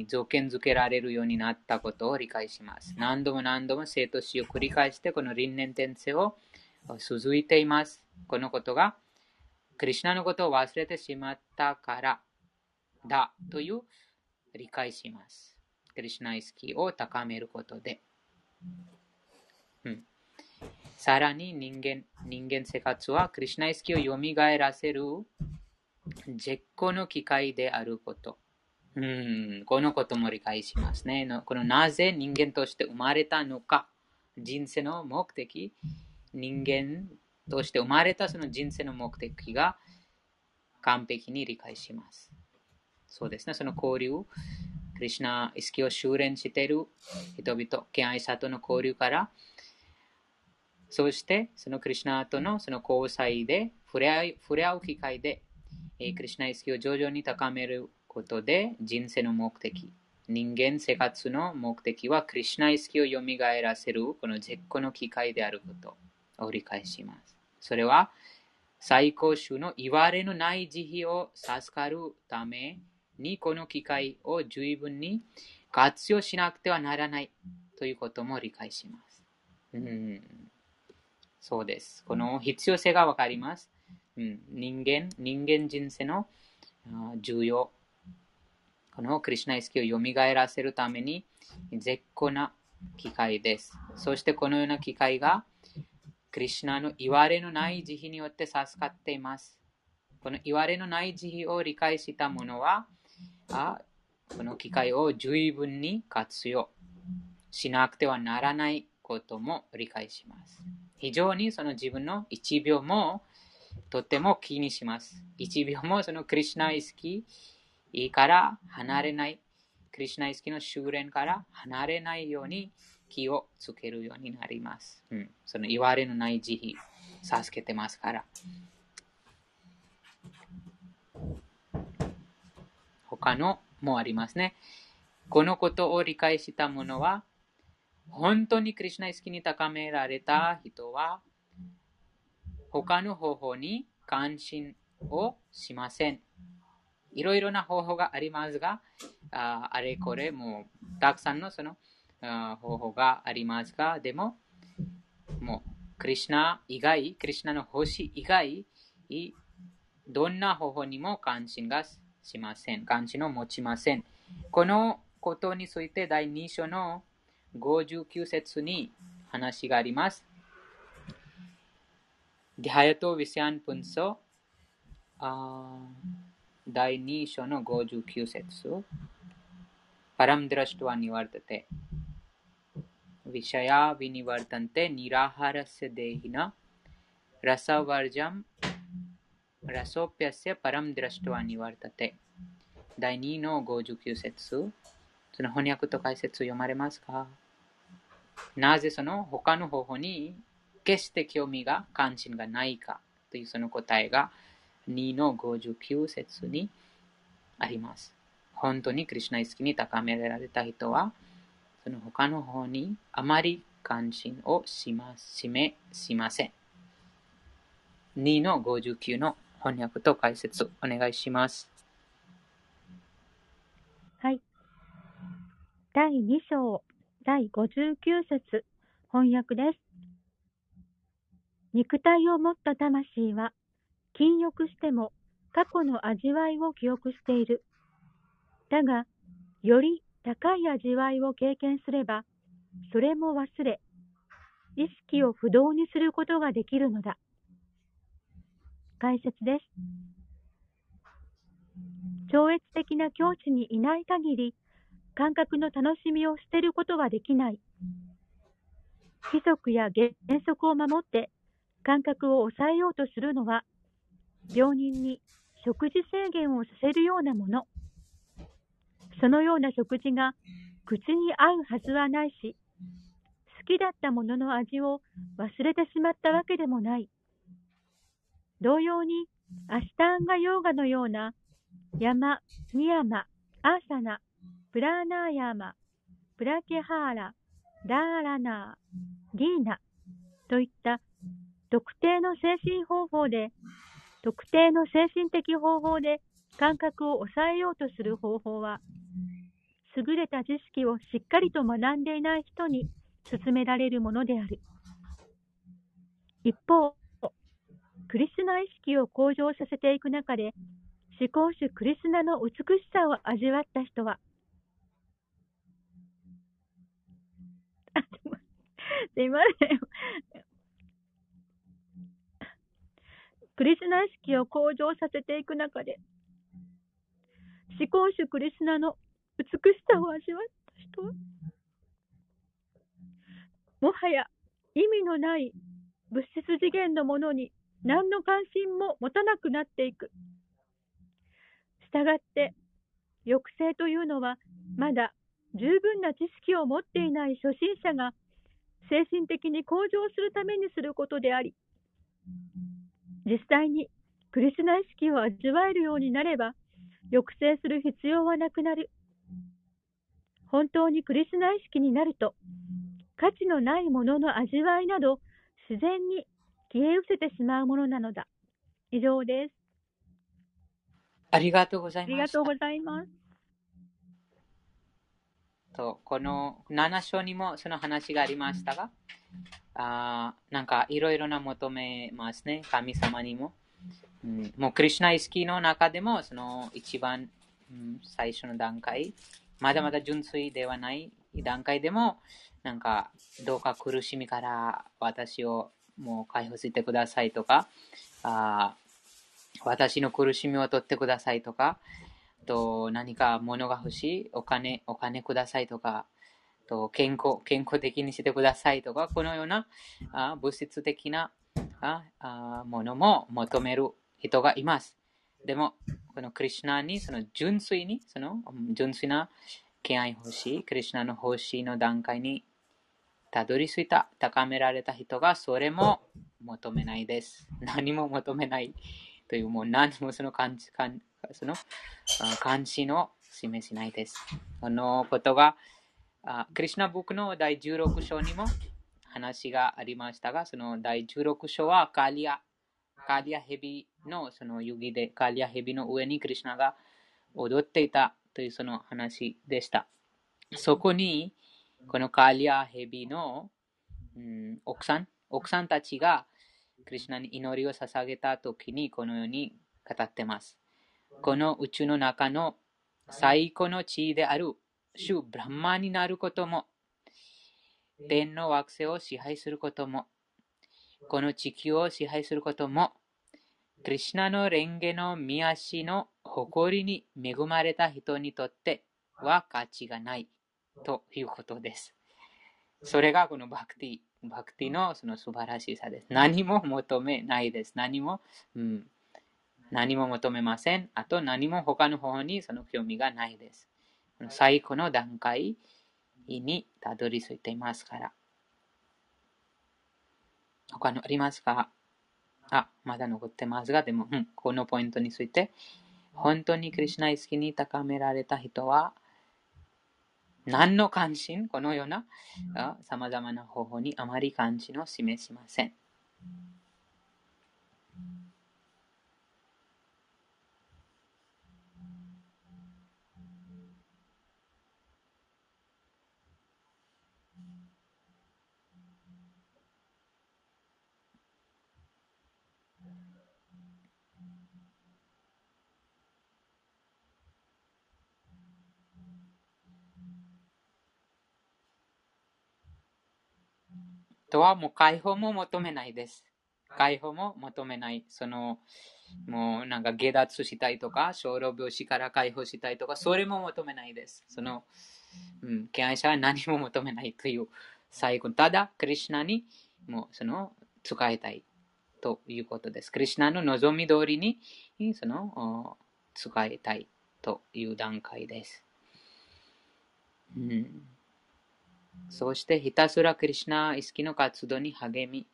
条件づけられるようになったことを理解します。何度も何度も生と死を繰り返してこの輪廻転生を続いています。このことが、クリュナのことを忘れてしまったからだという理解します。クリュナ意識を高めることで。うん、さらに人間人間生活はクリュナ意識を蘇らせる絶好の機会であること。うん、このことも理解しますね。このなぜ人間として生まれたのか、人生の目的、人間として生まれたその人生の目的が完璧に理解します。そうですね、その交流、クリシナ意識を修練している。人々、敬愛者との交流から、そしてそのクリシナとのその交際で触れ合い触れ合う機会で、クリシナ意識を徐々に高める。ことで人生の目的、人間生活の目的はクリシナ意識を蘇らせるこの絶好の機会であることを理解します。それは最高種の言われのない慈悲を授かるためにこの機会を十分に活用しなくてはならないということも理解します。うんそうです。この必要性がわかります。うん、人間、人間人生の重要。このクリュナ意識を蘇らせるために絶好な機会です。そしてこのような機会がクリュナの言われのない慈悲によって授かっています。この言われのない慈悲を理解した者は、あこの機会を十分に活用しなくてはならないことも理解します。非常にその自分の1秒もとても気にします。1秒もそのクリュナ意識いいから離れない、クリュナ意識の修練から離れないように気をつけるようになります。うん、その言われのない慈悲、授けてますから。他のもありますね。このことを理解した者は、本当にクリュナ意識に高められた人は、他の方法に関心をしません。いろいろな方法がありますが、ああれこれもうたくさんのその方法がありますが、でも、もう、クリュナ以外、クリュナの星以外、どんな方法にも関心がしません。関心を持ちません。このことについて第2章の59節に話があります。ディハヤト・ヴィシャン・プンソ第2章の59節パラムドラシトワニワルタテ विषया विनिवर्तन्ते निराहारस्य देहिना रसवर्जं रसोप्यस्य परम दृष्टवा निवर्तते 第2の59節その翻訳と解説を読まれますかなぜその他の方法に決して興味が関心がないかというその答えが 2の59節にあります。本当にクリュナ意識に高められた人はその他の方にあまり関心をしましめしません。2の59の翻訳と解説お願いします。はい。第2章第59節翻訳です。肉体を持った魂は禁欲しても過去の味わいを記憶している。だが、より高い味わいを経験すれば、それも忘れ、意識を不動にすることができるのだ。解説です。超越的な境地にいない限り、感覚の楽しみを捨てることはできない。規則や原則を守って感覚を抑えようとするのは、病人に食事制限をさせるようなもの。そのような食事が口に合うはずはないし、好きだったものの味を忘れてしまったわけでもない。同様に、アシタンガヨーガのような山、ニヤマ、アーサナ、プラーナーヤーマ、プラケハーラ、ダーラナー、リーナといった特定の精神方法で、特定の精神的方法で感覚を抑えようとする方法は、優れた知識をしっかりと学んでいない人に勧められるものである。一方、クリスナ意識を向上させていく中で、思考主クリスナの美しさを味わった人は、すいません。クリスナ意識を向上させていく中で、思考主クリスナの美しさを味わった人は、もはや意味のない物質次元のものに何の関心も持たなくなっていく。したがって、抑制というのは、まだ十分な知識を持っていない初心者が精神的に向上するためにすることであり、実際にクリスナ意識を味わえるようになれば、抑制する必要はなくなる。本当にクリスナ意識になると、価値のないものの味わいなど、自然に消え失せてしまうものなのだ。以上です。ありがとうござあいました。りがとうございます。とこの7章にもその話がありましたが、あなんかいろいろな求めますね、神様にも。うん、もうクリシュナ意識の中でもその一番、うん、最初の段階、まだまだ純粋ではない段階でも、なんかどうか苦しみから私をもう解放してくださいとか、あ私の苦しみを取ってくださいとか、と何か物が欲しい、お金、お金くださいとか、と健康、健康的にしてくださいとか、このようなあ物質的なああものも求める人がいます。でも、このクリュナにその純粋に、その純粋な敬愛欲しい、クリュナの欲しいの段階にたどり着いた、高められた人がそれも求めないです。何も求めないという、もう何もその感じ、感そのあ関心を示しないです。このことが、クリシュナブックの第16章にも話がありましたが、その第16章はカリア、カリアヘビのその遊戯で、カリアヘビの上にクリシュナが踊っていたというその話でした。そこに、このカリアヘビの、うん、奥さん、奥さんたちがクリシュナに祈りを捧げたときにこのように語ってます。この宇宙の中の最高の地位である主ブランマになることも、天の惑星を支配することも、この地球を支配することも、クリシュナの蓮華の御足の埃に恵まれた人にとっては価値がないということです。それがこのバクティ、バクティのその素晴らしさです。何も求めないです。何も、うん、何も求めません。あと何も他の方にその興味がないです。最高の段階にたどり着いていますから。他のありますか？あ、まだ残ってますが、でも、うん、このポイントについて、本当にクリュナ意識に高められた人は、何の関心、このようなさまざまな方法にあまり関心を示しません。とはもう解放も求めないです。解放も求めない。その、もうなんか下脱したいとか、小老病死から解放したいとか、それも求めないです。その、うん、敬愛者は何も求めないという最後。ただ、クリュナにもうその、使いたいということです。クリュナの望み通りに、その、使いたいという段階です。うんそしてひたすらクリシナ意識の活動に励み、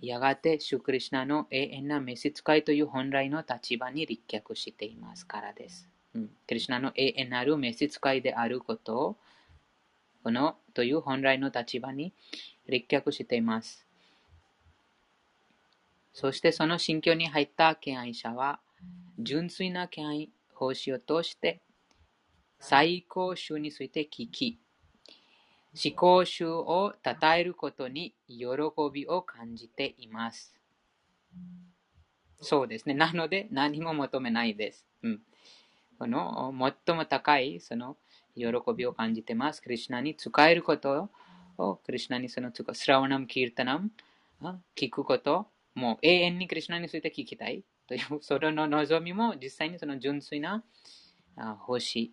やがてシュクリシナの永遠な召使いという本来の立場に立脚していますからです。うん、クリシナの永遠なる召使いであることを、このという本来の立場に立脚しています。そしてその心境に入った敬愛者は、純粋な敬愛奉仕を通して、最高主について聞き、思考集を称えることに喜びを感じています。そうですね。なので何も求めないです。うん、この最も高いその喜びを感じています。クリュナに使えることを、クリュナにそのスラワナム、キータナム、聞くこと、もう永遠にクリュナについて聞きたいという、それの望みも実際にその純粋な星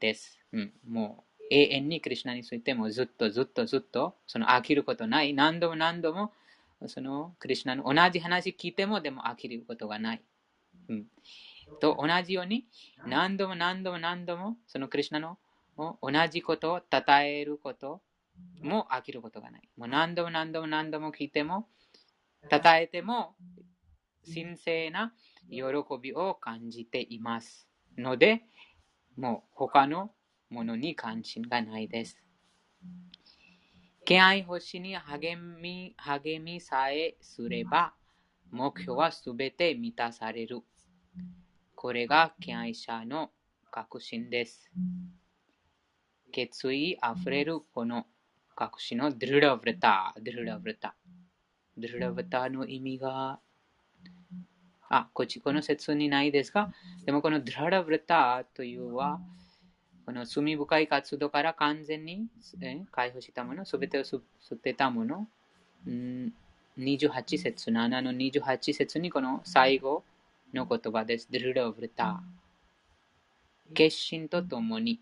です。うん、もう永遠にクリュナについてもずっとずっとずっとその飽きることない。何度も何度もそのクリュナの同じ話聞いてもでも飽きることがない。うん、と同じように、何度も何度も何度も、そのクリュナの同じことを称えることも飽きることがない。もう何度も何度も何度も聞いても、称えても、神聖な喜びを感じています。ので、もう他のものに関心がないです。敬愛星に励み励みさえすれば、目標はすべて満たされる。これが敬愛者の確信です。決意あふれるこの確信のドゥルラブレタ、ドゥルラブレタ。ドゥルラブレタの意味が、あ、こっちこの説にないですか？でもこのドゥルラブレタというは、この罪深い活動から完全に、え解放したもの、すべてを捨てたもの、ん28節、7の28節にこの最後の言葉です。ドゥルラブレタ。決心とともに、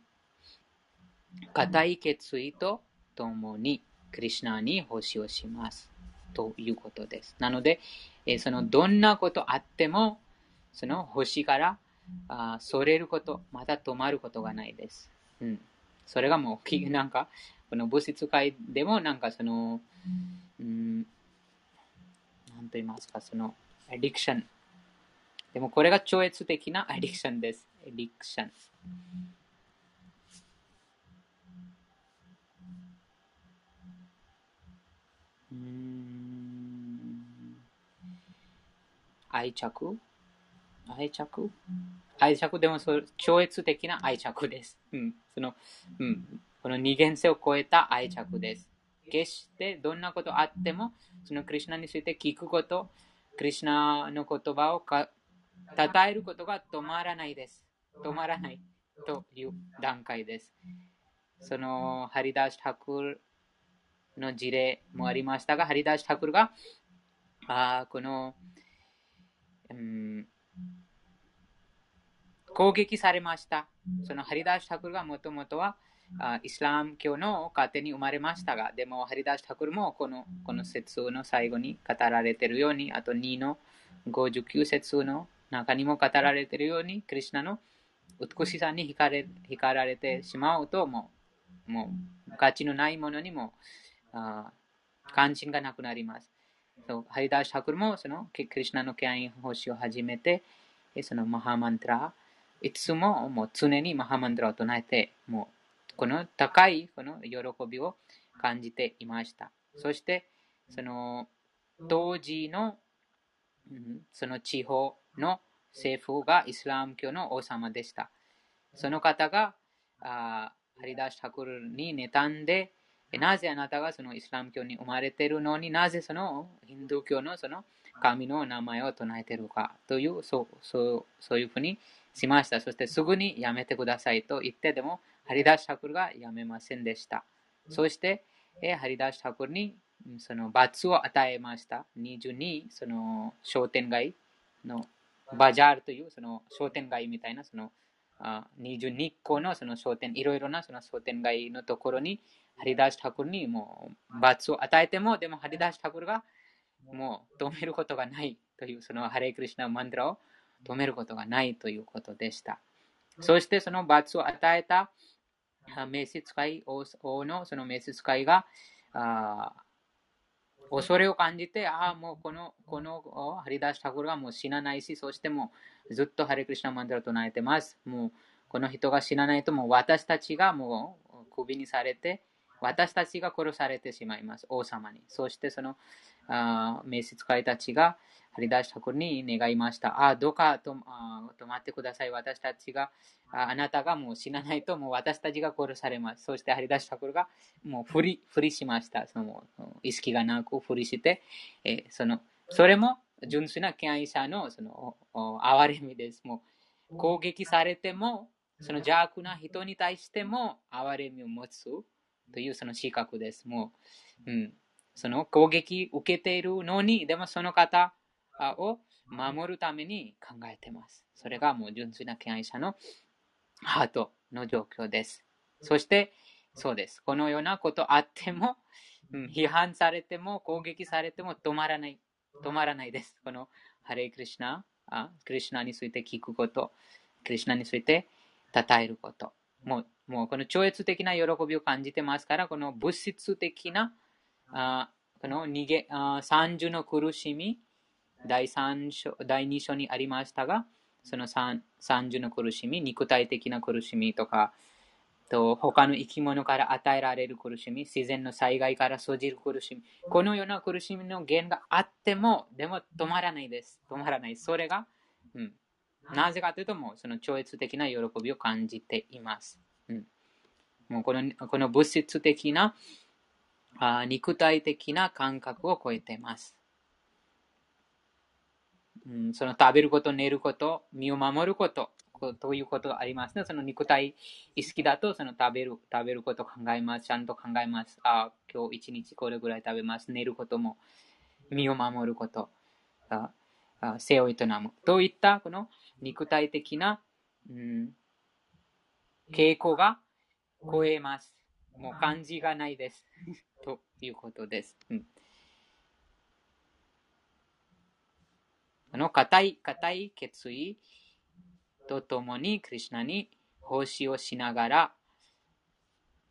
固い決意とともに、クリュナに奉仕をします。ということです。なので、えそのどんなことあっても、その星からあそれること、また止まることがないです。うん。それがもう、なんか、この物質界でも、なんかその、うん、なんと言いますか、その、アディクション。でもこれが超越的なアディクションです。アディクション。うん愛着？愛着？愛着？でもそ超越的な愛着です。うん。その、うん。この二元性を超えた愛着です。決してどんなことあっても、そのクリュナについて聞くこと、クリュナの言葉をか称えることが止まらないです。止まらないという段階です。そのハリダーシ・タクルの事例もありましたが、ハリダーシ・タクルがあこの、うん、攻撃されました。そのハリダーシ・タクルがもともとはイスラム教の家庭に生まれましたが、でもハリダーシ・タクルもこのこの説の最後に語られているように、あと2の59節の中にも語られているように、クリュナの美しさに惹かれ惹かられてしまうと、もう、もう価値のないものにもあ関心がなくなります。そうハリダーシャクルもそのクリュナの敬愛奉仕を始めて、そのマハマントラ、いつももう常にマハマントラを唱えて、もうこの高いこの喜びを感じていました。そして、その当時の、その地方の政府がイスラム教の王様でした。その方があハリダシャクルに妬んで、なぜあなたがそのイスラム教に生まれているのになぜそのヒンドゥー教のその神の名前を唱えているかというそうそうそういうふうにしました。そしてすぐにやめてくださいと言ってでもハリダーシャクルがやめませんでした。そして、えハリダーシャクルにその罰を与えました。22その商店街のバジャールというその商店街みたいなその22個のその商店、いろいろなその商店街のところにハリダーシ・タクルにもう罰を与えても、でもハリダーシ・タクルがもう止めることがないという、そのハレイクリシナマンドラを止めることがないということでした。そしてその罰を与えた召使い王のその召使いがあ恐れを感じて、ああ、もうこの、このハリダーシ・タクルはもう死なないし、そしてもうずっとハレクリシナマンドラを唱えてます。もうこの人が死なないともう私たちがもうクビにされて、私たちが殺されてしまいます、王様に。そしてそのあ召使いたちがハリダーシャクルに願いました。あ、どうかとあ止まってください。私たちがあ、あなたがもう死なないともう私たちが殺されます。そしてハリダーシャクルがもう振り、振りしました。その意識がなく振りして、えー、そのそれも純粋な敬愛者のその憐れみです。もう攻撃されても、その邪悪な人に対しても憐れみを持つ。というその資格です。もう、うん、その攻撃受けているのに、でもその方を守るために考えています。それがもう純粋な敬愛者のハートの状況です。そして、そうです。このようなことあっても、うん、批判されても、攻撃されても止まらない。止まらないです。このハレイクリシナあクリュナについて聞くこと、クリュナについて称えること。もう、もうこの超越的な喜びを感じてますから、この物質的な、あこの逃げあ三重の苦しみ、第三章、第二章にありましたが、その三三重の苦しみ、肉体的な苦しみとか、と他の生き物から与えられる苦しみ、自然の災害から生じる苦しみ、このような苦しみの原因があっても、でも止まらないです。止まらない。それが、うん、なぜかというと、もうその超越的な喜びを感じています。うん、もうこのこの物質的なあ肉体的な感覚を超えています。うん、その食べること、寝ること、身を守ること、ということがありますね。その肉体好きだと、その食べる、食べること考えます。ちゃんと考えます。あ今日一日これぐらい食べます。寝ることも、身を守ること、あ生を営む。といったこの肉体的な、うん、傾向が超えます。もう感じがないです。ということです。うんあの、硬い、硬い決意とともに、クリュナに奉仕をしながら、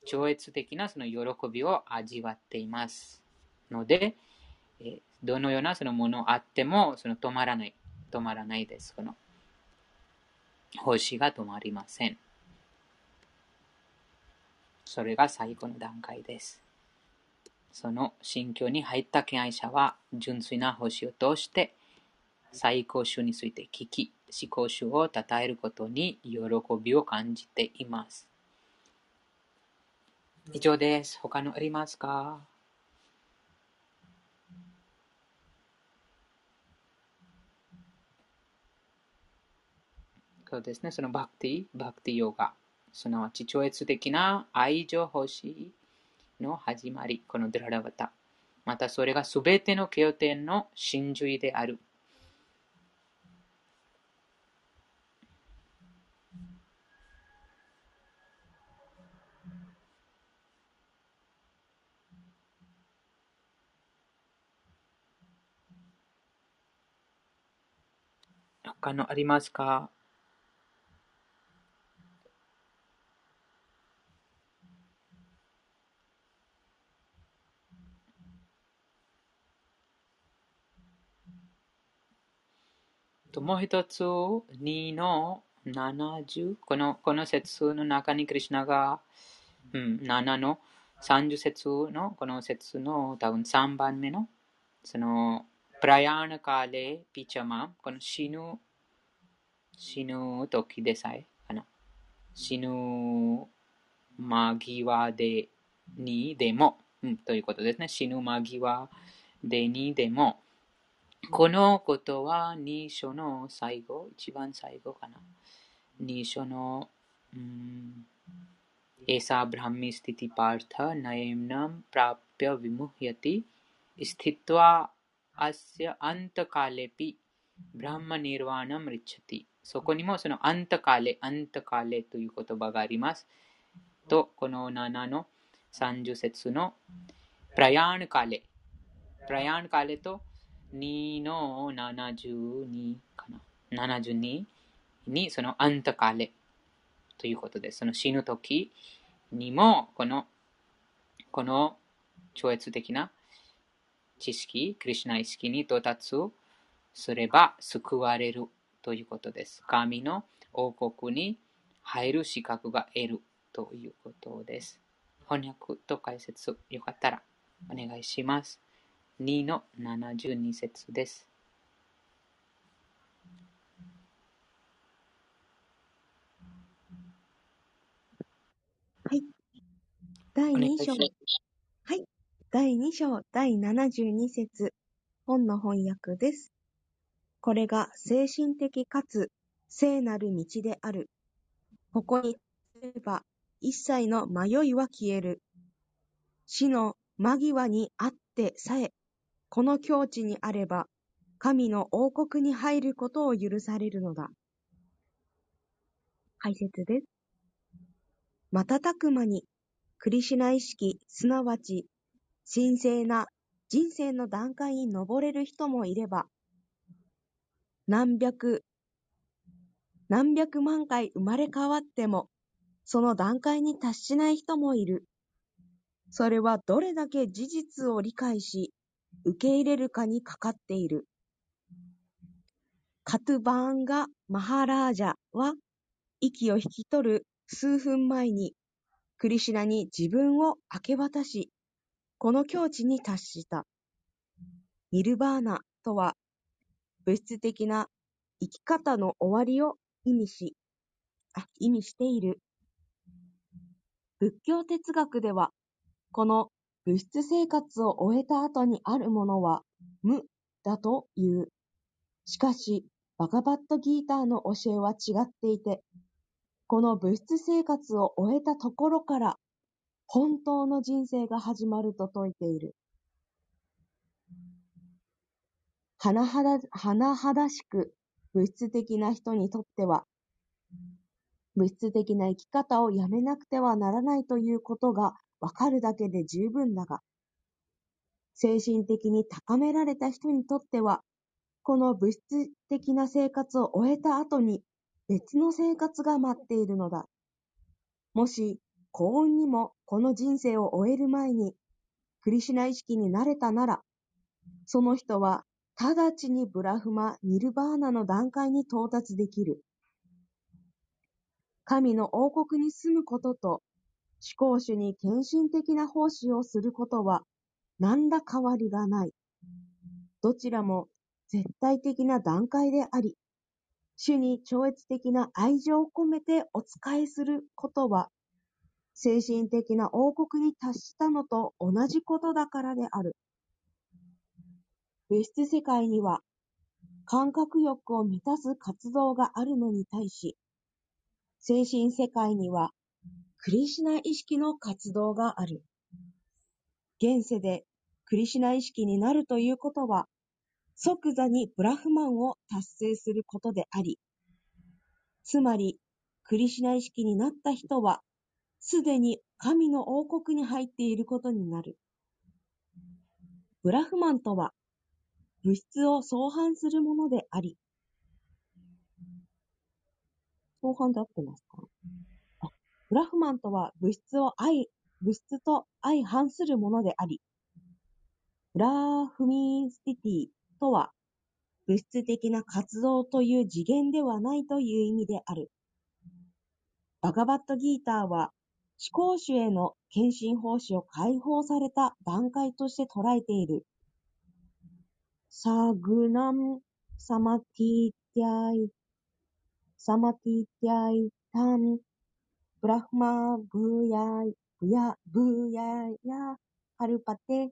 超越的なその喜びを味わっています。ので、どのようなそのものあっても、その止まらない。止まらないです。この奉仕が止まりません。それが最後の段階です。その心境に入った敬愛者は、純粋な奉仕を通して、最高種について聞き、思考主を称えることに喜びを感じています。以上です。他のありますか？そうですね。そのバクティ、バクティヨガ。すなわち超越的な愛情欲しいの始まり。このドララバタ。またそれがすべての経典の真髄である。他のありますか？もう一つ、2の70、このこの説の中にクリュナが、うん、7の30節のこの説の多分3番目の、その、プラヤーナカーレピチャマ、この死ぬ死ぬ時でさえかな。死ぬ間際でにでも、うん、ということですね。死ぬ間際でにでも、このことは2章の最後、一番最後かな。2章の、うん、ऐसा ब्राह्मी स्थिति पार्थ नयम्नं प्राप्य विमुह्यति स्थित्वा अस्य अन्तकालेऽपि ब्रह्मनिर्वाणं रिच्छति そこにもそのアンタカレ、アンタカレという言葉があります。と、この7の30節のプラヤーンカレ。プラヤーンカレと2の72かな。72にそのアンタカレということです。その死ぬ時にもこのこの超越的な知識、クリュナ意識に到達すれば救われるということです。神の王国に入る資格が得るということです。翻訳と解説、よかったらお願いします。2の72節です。はい。第2章。はい。第2章第72節本の翻訳です。これが精神的かつ聖なる道である。ここにすれば一切の迷いは消える。死の間際にあってさえ、この境地にあれば、神の王国に入ることを許されるのだ。解説です。瞬く間に、クリシナ意識、すなわち、神聖な人生の段階に登れる人もいれば、何百、何百万回生まれ変わっても、その段階に達しない人もいる。それはどれだけ事実を理解し、受け入れるかにかかっている。カトゥバーンガ・マハラージャは、息を引き取る数分前に、クリシナに自分を明け渡し、この境地に達した。ニルバーナとは、物質的な生き方の終わりを意味し、あ、意味している。仏教哲学では、この物質生活を終えた後にあるものは無だという。しかし、バガバットギーターの教えは違っていて、この物質生活を終えたところから本当の人生が始まると説いている。甚だしく物質的な人にとっては、物質的な生き方をやめなくてはならないということがわかるだけで十分だが、精神的に高められた人にとっては、この物質的な生活を終えた後に別の生活が待っているのだ。もし幸運にもこの人生を終える前にクリシュナ意識になれたなら、その人は直ちにブラフマ・ニルバーナの段階に到達できる。神の王国に住むことと、思考主に献身的な奉仕をすることは、何ら変わりがない。どちらも絶対的な段階であり、主に超越的な愛情を込めてお仕えすることは、精神的な王国に達したのと同じことだからである。物質世界には、感覚欲を満たす活動があるのに対し、精神世界には、クリシナ意識の活動がある。現世でクリシナ意識になるということは、即座にブラフマンを達成することであり、つまり、クリシナ意識になった人は、すでに神の王国に入っていることになる。ブラフマンとは、物質を相反するものであり、後半で合ってますか？あ、ブラフマンとは物質を愛、物質と相反するものであり、ブラフミンスティティとは物質的な活動という次元ではないという意味である。バガバットギーターは思考主への献身奉仕を解放された段階として捉えている。サグナムサマティティアイサマティティアイタン、ブラフマブーヤイ、ブヤ、ブーヤヤ、カルパテ。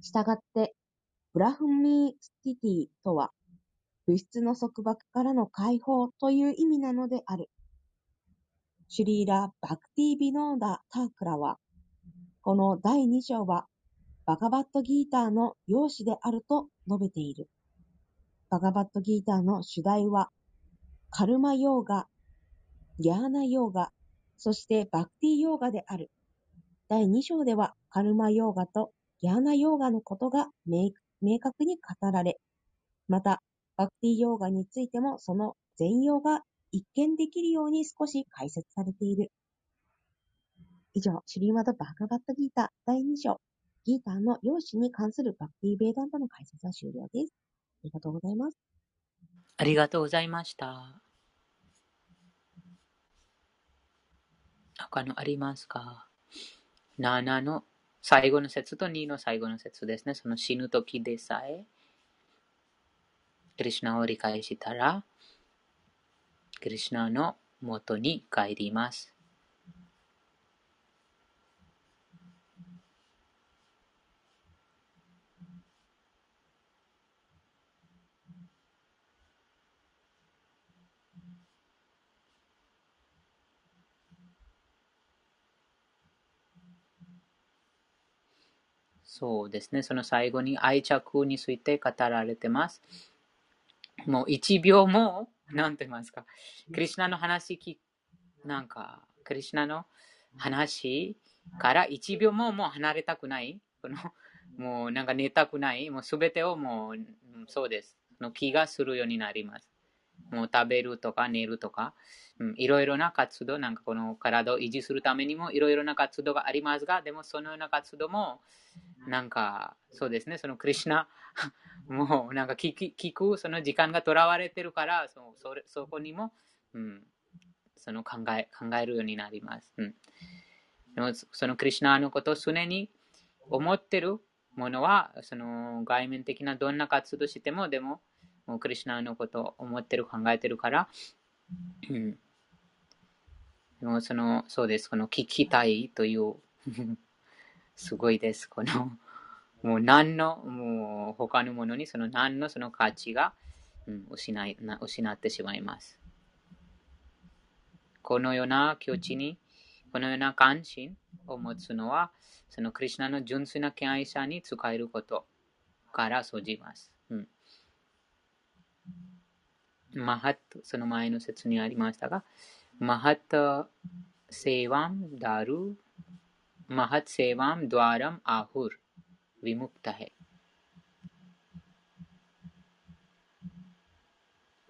したがって、ブラフミスティティとは、物質の束縛からの解放という意味なのである。シュリーラ・バクティ・ビノーダ・タークラは、この第2章は、バガバットギーターの用紙であると述べている。バガバットギーターの主題は、カルマヨーガ、ギャーナヨーガ、そしてバクティヨーガである。第2章ではカルマヨーガとギャーナヨーガのことが明確に語られ、また、バクティヨーガについてもその全容が一見できるように少し解説されている。以上、シリーマド・バーガバットギーター第2章、ギーターの容姿に関するバクティ・ベーダントの解説は終了です。ありがとうございます。ありがとうございました。他のありますか ?7 の最後の説と2の最後の説ですね。その死ぬ時でさえ、クリュナを理解したら、クリュナの元に帰ります。そうですね。その最後に愛着について語られてます。もう1秒も、なんて言いますか、クリュナの話き、なんか、クリュナの話から1秒ももう離れたくない。このもうなんか寝たくない。もうすべてをもう、そうです。の気がするようになります。もう食べるとか寝るとか、うん、いろいろな活動、なんかこの体を維持するためにもいろいろな活動がありますが、でもそのような活動も、なんか、そうですね、そのクリュナ、もうなんか聞き聞くその時間がとらわれてるから、そそれそこにも、うん、その考え考えるようになります。うん、でもそのクリュナのことを常に思ってるものは、その外面的などんな活動しても、でも、もうクリュナのことを思ってる、考えてるから、うん。でもその、そうです。この聞きたいという すごいです。この、もう何の、もう他のものにその何のその価値が、うん、失いな失ってしまいます。このような境地に、このような関心を持つのは、そのクリュナの純粋な敬愛者に使えることから生じます。うん、マハット、その前の説にありましたが、マハットセワンダル、マハットセワンドワラムアフル、ヴィムクタヘ。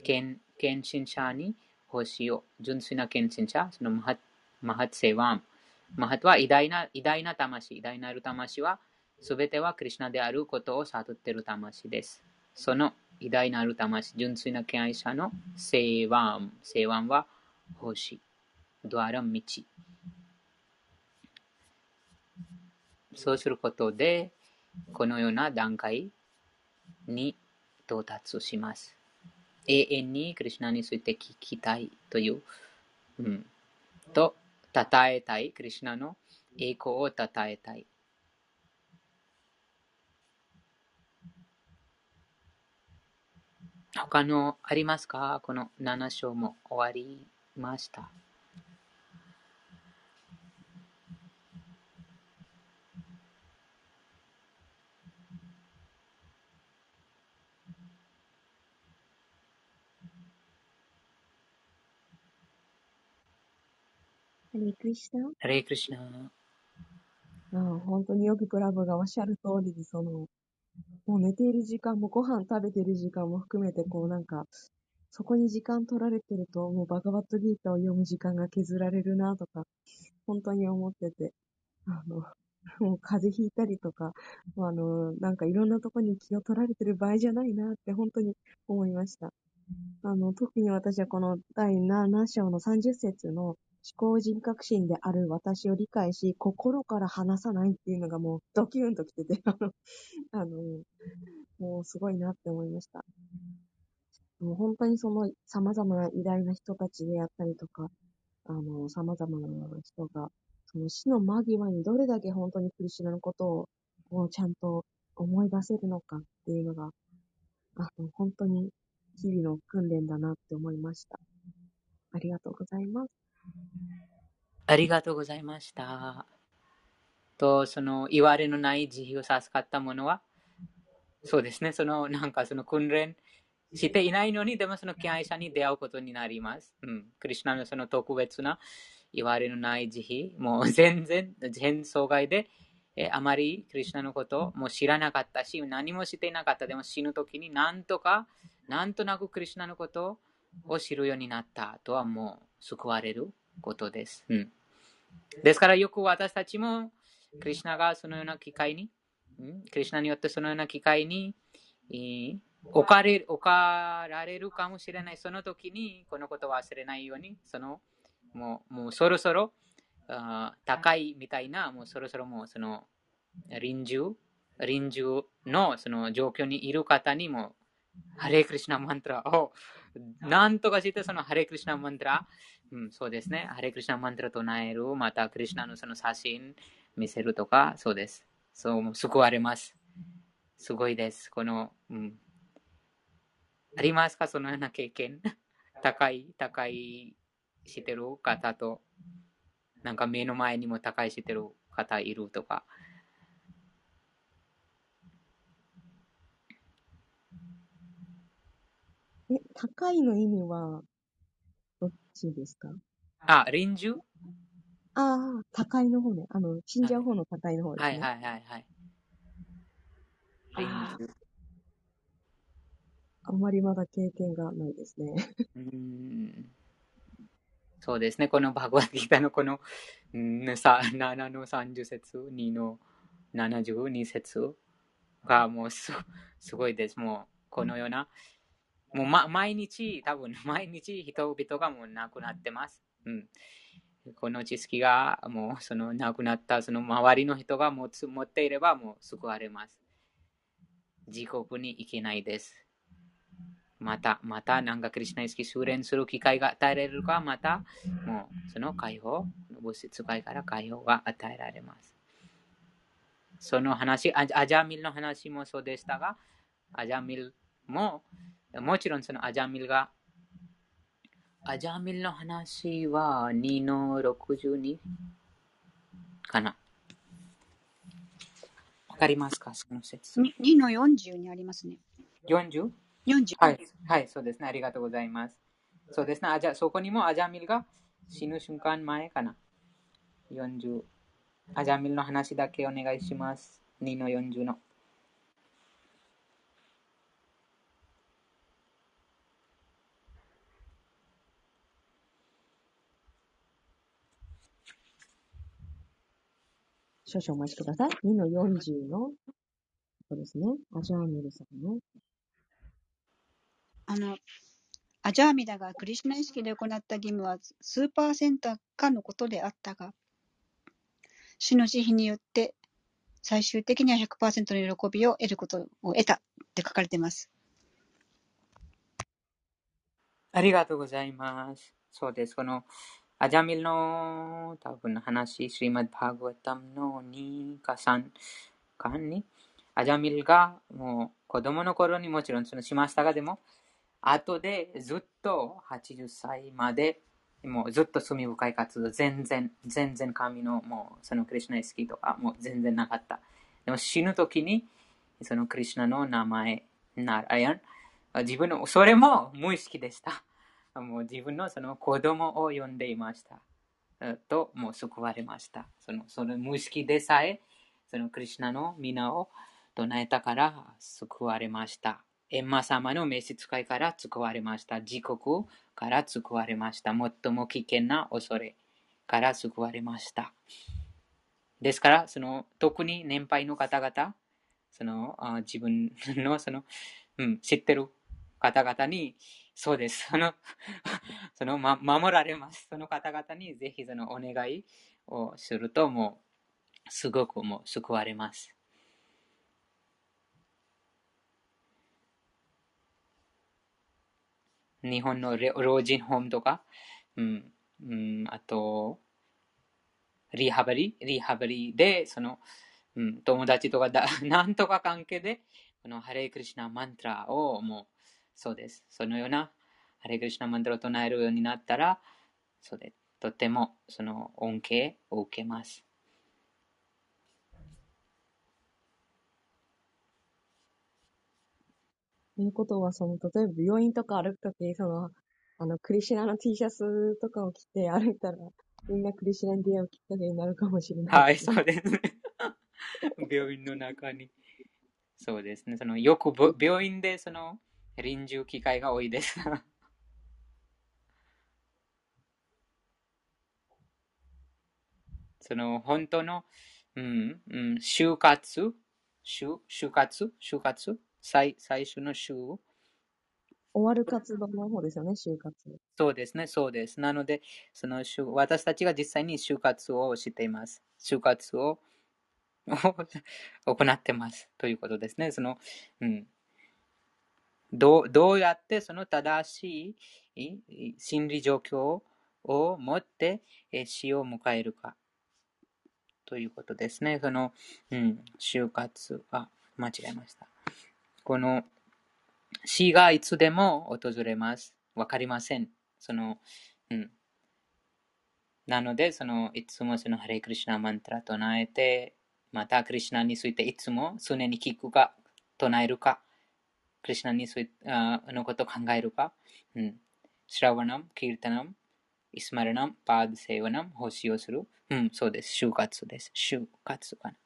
献身者に星を、純粋な献身者、そのマハッマハッセワン、マハットは偉大な偉大な魂、偉大なる魂は、すべてはクリュナであることを悟っている魂です。その偉大なる魂、純粋な敬愛者のセーワン。セーワンは星、ドアラン道。そうすることで、このような段階に到達します。永遠にクリュナについて聞きたいという、うん、と、称えたい。クリュナの栄光を称えたい。他のありますか？この7章も終わりました。ハレクリシナハレクリシナああ本当によくクラブがおっしゃる通りで、その、もう寝ている時間もご飯食べてる時間も含めて、こうなんか、そこに時間取られてると、もうバガバットギーターを読む時間が削られるなとか、本当に思ってて、あの、もう風邪ひいたりとか、あの、なんかいろんなとこに気を取られてる場合じゃないなって本当に思いました。あの、特に私はこの第7章の30節の思考人格心である私を理解し、心から話さないっていうのがもうドキュンときてて、あの、もうすごいなって思いました。もう本当にその様々な偉大な人たちであったりとか、あの、様々な人が、その死の間際にどれだけ本当にクリシュナのことを、ちゃんと思い出せるのかっていうのが、あの、本当に日々の訓練だなって思いました。ありがとうございます。ありがとうございました。と、その、言われのない慈悲を授かった者は、そうですね、その、なんかその訓練していないのに、でもその敬愛者に出会うことになります。うん。クリュナのその特別な言われのない慈悲、もう 全然、全障害で、えあまりクリュナのことをも知らなかったし、何もしていなかった。でも死ぬ時になんとか、なんとなくクリュナのことを知るようになったとはもう救われることです。うん、ですからよく私たちも、クリュナがそのような機会に、うん、クリュナによってそのような機会に、置かれ置かられるかもしれない。その時に、このことを忘れないように、その、もう、もうそろそろ、あ高いみたいな、もうそろそろもうその臨終、臨終のその状況にいる方にも、ハレクリシナマントラをなんとかしてそのハレクリシナマントラ、うん、そうですね、ハレクリシナマントラ唱える、またクリシナのその写真見せるとか、そうです。そう、救われます。すごいです。この、うん。ありますかそのような経験。高い、高いしてる方と、なんか目の前にも高いしてる方いるとか。え、高いの意味は、どっちですか？あ、臨終ああ、高いの方ね。あの、死んじゃう方の高いの方ですね。はいはいはいはい。臨終。あんまりまだ経験がないですね。うーんそうですね。このバグワッドギターのこのうんさ7の30節、2の72節がもうすすごいです。もうこのような、もう、ま、毎日、多分 毎日人々がもう亡くなってます。うん。この知識がもうその亡くなったその周りの人が持つ持っていればもう救われます。地獄に行けないです。また、また、なんかクリスナ意識修練する機会が与えられるか、また、もうその解放、物質界から解放が与えられます。その話、アジャミルの話もそうでしたが、アジャミルも、もちろんそのアジャミルがアジャミルの話は2の62かな。わかりますか？その説。2, 2の40にありますね。40? 40。はい、はい、そうですね。ありがとうございます。そうですね。アジャそこにもアジャミルが死ぬ瞬間前かな。40。アジャミルの話だけお願いします。2の40の。少々お待ちください。2の40の、そうですね。アジャーミルさんの、あの、アジャーミダがクリシュナ意識で行った義務は数パーセントかのことであったが、主の慈悲によって最終的には100%の喜びを得ることを得たって書かれています。ありがとうございます。そうです。このアジャミルの多分の話、シリマッバーグワタムの2か3巻に、アジャミルがもう子供の頃にもちろんそのしましたが、でも、後でずっと80歳まで、もうずっと罪深い活動、全然、全然神のもうそのクリシュナ意識とかもう全然なかった。でも死ぬ時に、そのクリシュナの名前、ナラヤン、自分の、それも無意識でした。もう自分のその子供を呼んでいました。と、もう救われました。そのその無意識でさえ、そのクリシュナの皆を唱えたから救われました。エンマ様の召使いから救われました。自国から救われました。最も危険な恐れから救われました。ですから、その特に年配の方々、そのあ自分のその、うん、知ってる方々に、そうです。その、その、ま、守られます。その方々にぜひそのお願いをすると、もう、すごくもう救われます。日本の老人ホームとか、うん、うん、あと、リハビリ、リハビリで、その、うん、友達とかだ、なんとか関係で、このハレイクリシナマントラをもう、そうです。そのようなハレイクリシナマントラを唱えるようになったら、そうで、とてもその恩恵を受けます。ということは、その、例えば病院とか歩くとき、その、あの、クリシュナの T シャツとかを着て歩いたら、みんなクリシュナに出会うきっかけになるかもしれないはい。そうですね。病院の中に。そうですね。そのよくぼ病院でその臨終機会が多いです。その本当の、うん、うん、就活、就就活、就活、最最初の就、終わる活動の方ですよね、就活。そうですね、そうです。なので、その就私たちが実際に就活をしています。就活を 行ってますということですね。その、うん、どうどうやってその正しい心理状況を持って死を迎えるかということですね。その、うん、就活、あ、間違えました。この死がいつでも訪れます。わかりません。その、うん。なので、その、いつもそのハレイクリシナマントラ唱えて、またクリシナについていつも常に聞くか、唱えるか、クリシュナについあのことを考えるか、うん。シラワナム、キルタナム、イスマラナム、パードセイワナム、奉仕をする。うん、そうです。就活です。就活かな。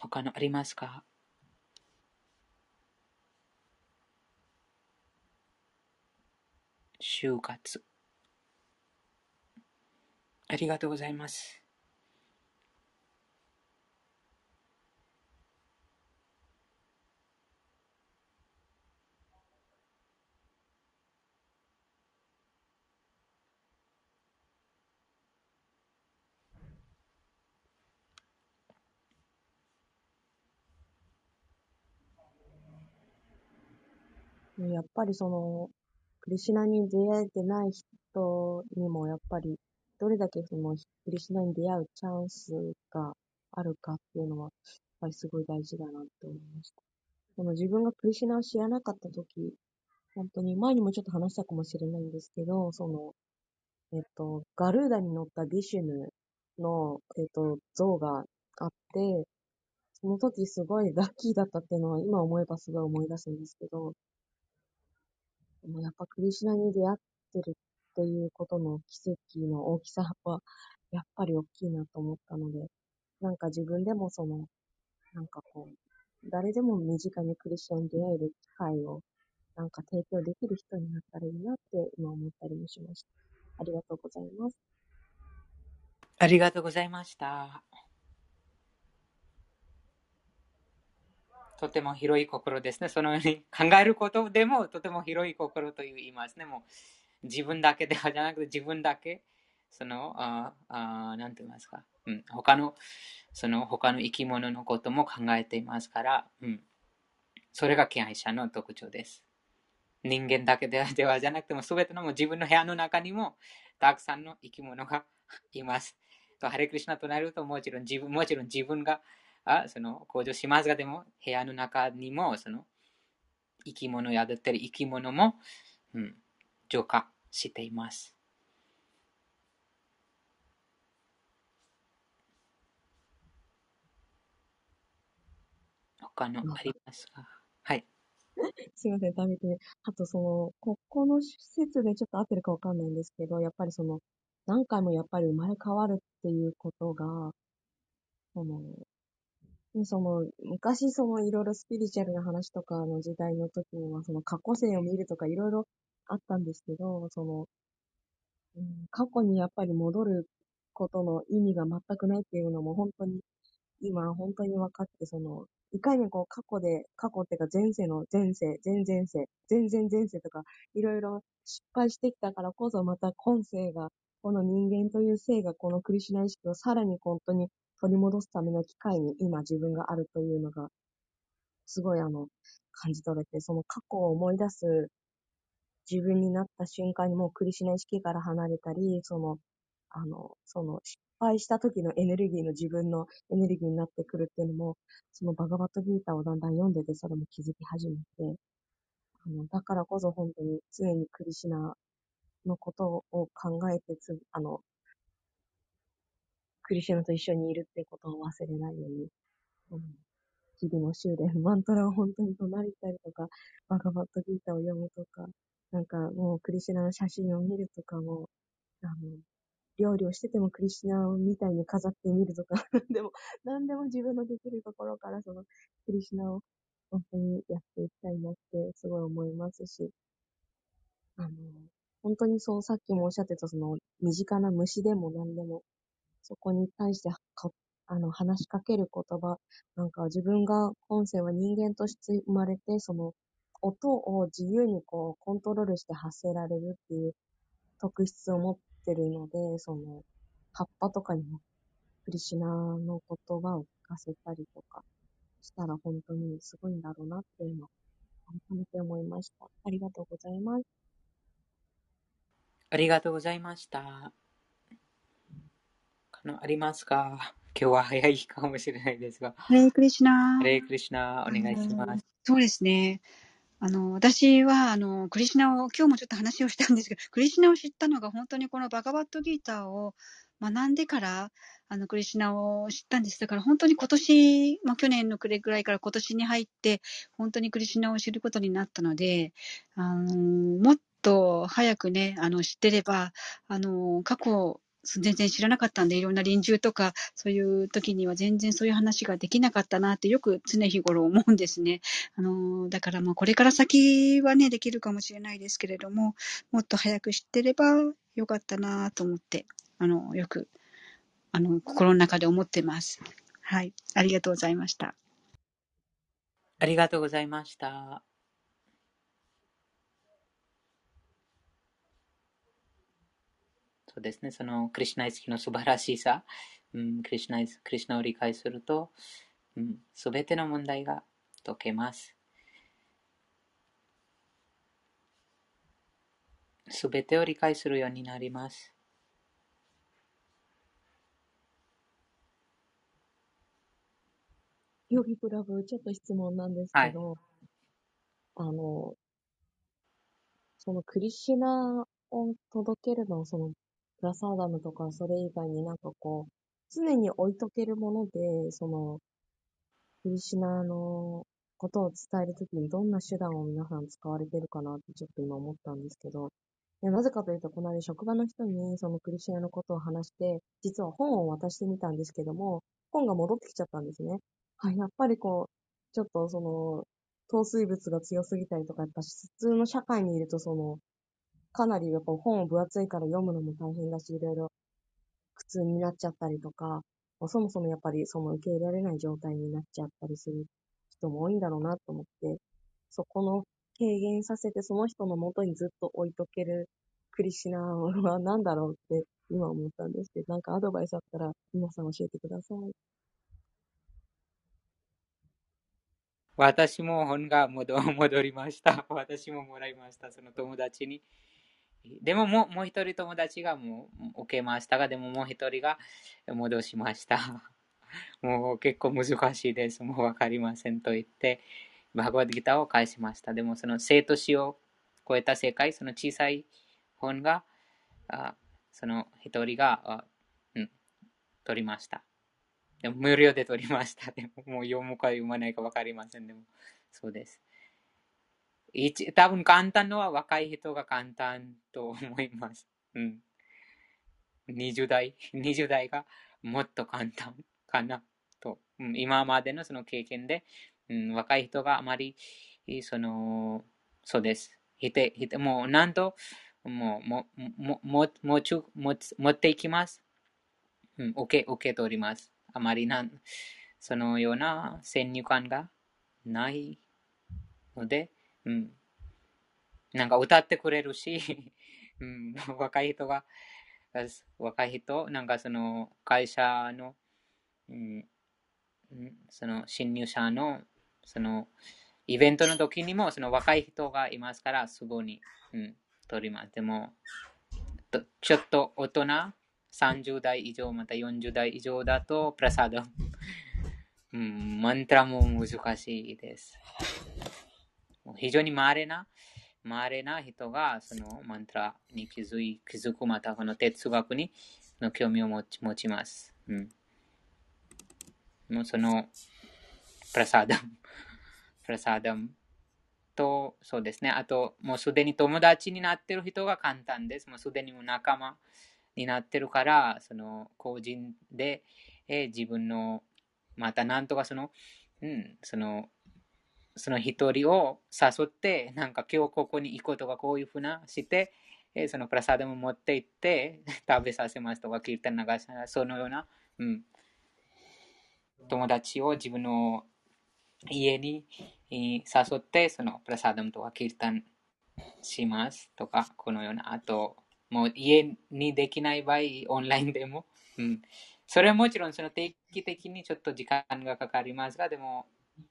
他のありますか？就活。ありがとうございます。やっぱりその、クリシナに出会えてない人にも、やっぱり、どれだけその、クリシナに出会うチャンスがあるかっていうのは、やっぱりすごい大事だなって思いました。その自分がクリシナを知らなかった時、本当に前にもちょっと話したかもしれないんですけど、その、えっと、ガルーダに乗ったビシュヌの、えっと、像があって、その時すごいラッキーだったっていうのは今思えばすごい思い出すんですけど、やっぱクリシュナに出会ってるっていうことの奇跡の大きさは、やっぱり大きいなと思ったので、なんか自分でもその、なんかこう、誰でも身近にクリスチャンに出会える機会を、なんか提供できる人になったらいいなって今思ったりもしました。ありがとうございます。ありがとうございました。とても広い心ですね。そのように考えることでもとても広い心と言いますね。もう自分だけでは じゃなくて自分だけ、その、ああなんて言いますか、うん、他の、その他の生き物のことも考えていますから、うん、それが敬愛者の特徴です。人間だけではじゃなくても、すべてのも自分の部屋の中にもたくさんの生き物が います。とハレクリシナとなるともちろん自分もちろん自分があその向上しますが、でも部屋の中にもその生き物宿ってる生き物も、うん、浄化しています。他のありますか？はい。すいません、食べて。あと、その、ここの施設でちょっと合ってるかわかんないんですけど、やっぱりその、何回もやっぱり生まれ変わるっていうことが、その、その、昔そのいろいろスピリチュアルな話とかの時代の時には、その過去性を見るとかいろいろあったんですけど、その、うん、過去にやっぱり戻ることの意味が全くないっていうのも本当に、今本当に分かって、その、いかにこう過去で、過去っていうか前世の前世、前々世、前々前世とか、いろいろ失敗してきたからこそまた今世が、この人間という性がこのクリシュナ意識をさらに本当に取り戻すための機会に今自分があるというのが、すごいあの、感じ取れて、その過去を思い出す自分になった瞬間にもうクリシナ意識から離れたり、その、あの、その失敗した時のエネルギーの自分のエネルギーになってくるっていうのも、そのバガバットギータをだんだん読んでてそれも気づき始めて、あの、だからこそ本当に常にクリシナのことを考えてつ、あの、クリシナと一緒にいるってことを忘れないように、うん、日々の修練、マントラを本当に唱えたりとか、バガバットギータを読むとか、なんかもうクリシナの写真を見るとかも、あの、料理をしててもクリシュナみたいに飾ってみるとか、でも、何でも自分のできるところからそのクリシナを本当にやっていきたいなってすごい思いますし、あの、本当にそう、さっきもおっしゃってたその身近な虫でも何でもそこに対してあの、話しかける言葉、なんか自分が今世は人間として生まれて、その音を自由にこうコントロールして発せられるっていう特質を持ってるので、その葉っぱとかにもクリシナの言葉を聞かせたりとかしたら本当にすごいんだろうなっていうのを改めて思いました。ありがとうございます。ありがとうございました。のありますか？今日は早いかもしれないですが。ハレイクリシナ。ハレイクリシナ、お願いします。そうですね。あの、私は、あの、クリシナを、今日もちょっと話をしたんですけど、クリシナを知ったのが本当にこのバガバットギーターを学んでから、あの、クリシナを知ったんです。だから本当に今年、まあ去年の暮れぐらいから今年に入って、本当にクリシナを知ることになったので、あの、もっと早くね、あの、知ってれば、あの、過去全然知らなかったんで、いろんな臨終とか、そういう時には全然そういう話ができなかったなってよく常日頃思うんですね。あの、だからまあこれから先はね、できるかもしれないですけれども、もっと早く知ってればよかったなと思って、あの、よく、あの、心の中で思ってます。はい。ありがとうございました。ありがとうございました。そうですね、そのクリュナ意識の素晴らしさ、うん、クリュナクリュナを理解すると、す、うん、べ、ての問題が解けます。すべてを理解するようになります。ヨギプラブ、ちょっと質問なんですけど、はい、あの、そのクリシナを届けるの、そのプラサーダムとかそれ以外になんかこう、常に置いとけるもので、その、クリシナのことを伝えるときにどんな手段を皆さん使われてるかなってちょっと今思ったんですけど、いやなぜかというと、この間職場の人にそのクリシナのことを話して、実は本を渡してみたんですけども、本が戻ってきちゃったんですね。はい、やっぱりこう、ちょっとその、糖水物が強すぎたりとか、やっぱ普通の社会にいるとその、かなりやっぱ本を分厚いから読むのも大変だし、いろいろ苦痛になっちゃったりとか、そもそもやっぱりその受け入れられない状態になっちゃったりする人も多いんだろうなと思って、そこの軽減させてその人の元にずっと置いとけるクリシナは何だろうって今思ったんですけど、なんかアドバイスあったら皆さん教えてください。私も本が戻 りました。私ももらいました。その友達に。でももうもう一人友達がもう受けましたが、でももう一人が戻しました。もう結構難しいです。もうわかりませんと言って、バグワッドギターを返しました。でもその生と死を超えた世界、その小さい本が、あその一人があ、うん、取りました。でも無料で取りました。でももう読むか読まないかわかりません。でもそうです。一多分簡単のは若い人が簡単と思います。うん。20代、20代がもっと簡単かなと。うん、今までのその経験で、うん、若い人があまり、その、そうです。ひて、ひて、もうなんと、もう、も、も、も、もちゅ、も、持っていきます。うん、受け、受け取ります。あまりなん、そのような先入観がないので、うん。なんか歌ってくれるし、うん、若い人が、若い人、なんかその会社の、うん、その新入社の、そのイベントの時にもその若い人がいますから、すぐに、うん、取ります。でも、ちょっと大人、30代以上、また40代以上だと、プラサダ、うん、マントラも難しいです。非常に稀な、稀な人がそのマントラに気づい気づく、またこの哲学にの興味を持ち持ちます。うん、もうその、プラサダム、プラサダムと、そうですね、あと、もうすでに友達になってる人が簡単です。もうすでにも仲間になってるから、その、個人で、え自分の、またなんとかその、うん、その、その一人を誘って、なんか今日ここに行くとかこういうふうなして、えそのプラサダム持って行って 食べさせますとか、キルタン流しそのような、うん、友達を自分の家に誘って、そのプラサダムとかキルタンしますとか、このような、あと、もう家にできない場合、オンラインでも、うん、それはもちろんその定期的にちょっと時間がかかりますが、でも、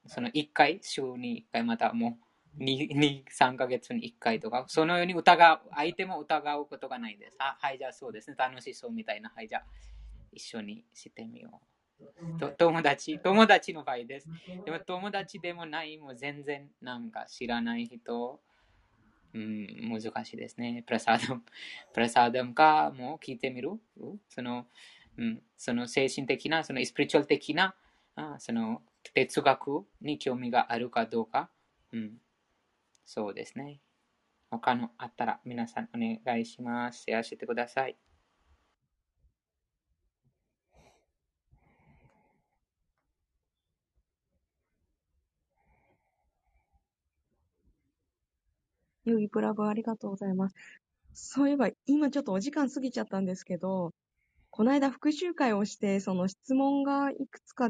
その1回、週に1回、またもう2、2 3ヶ月に1回とか、そのように疑う、相手も疑うことがないです。あ、はい、じゃあそうですね、楽しそうみたいな、はい、じゃあ一緒にしてみよう。と友達、友達の場合です。でも友達でもない、もう全然なんか知らない人、うん、難しいですね。プラサーダム、プラサーダムか、もう聞いてみる？その、うん、その精神的な、そのスピリチュアル的な、あその哲学に興味があるかどうか、うん、そうですね。他のあったら皆さんお願いします。シェアしてください。ヨぎプラブありがとうございます。そういえば、今ちょっとお時間過ぎちゃったんですけど、この間復習会をして、その質問がいくつか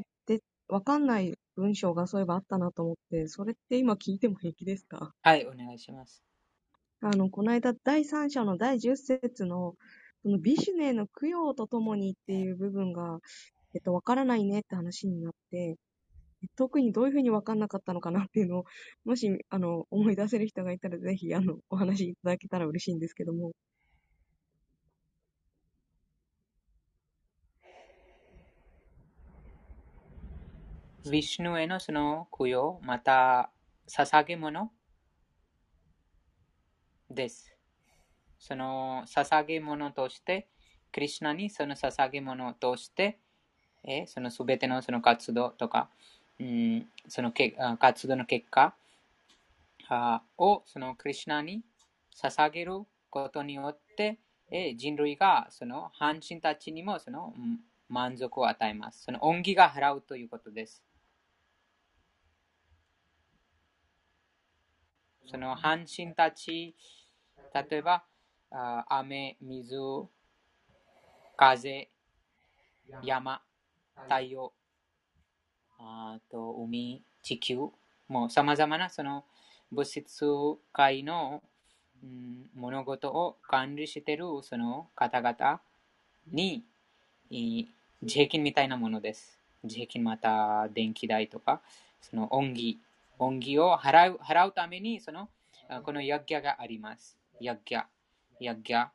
わかんない文章がそういえばあったなと思って、それって今聞いても平気ですか？はい、お願いします。あの、この間第3章の第10節の、そのビシュネの供養とともにっていう部分が、えっと、わからないねって話になって、特にどういうふうにわかんなかったのかなっていうのを、もし、あの、思い出せる人がいたら、ぜひ、あの、お話しいただけたら嬉しいんですけども。ヴィシュヌへのその供養、また、捧げ物です。その捧げ物として、クリュナにその捧げ物として、えそのすべてのその活動とか、うん、そのけ活動の結果あをそのクリュナに捧げることによって、え人類がその半身たちにもその満足を与えます。その恩義が払うということです。その半身たち、例えば、雨、水、風、山、太陽、あと海、地球、もう様々なその物質界の、うん、物事を管理しているその方々に、税金みたいなものです。税金また電気代とか、その恩義、恩義を払う払うために、そのこのヤッギャがあります。ヤッギャ。ヤッギャ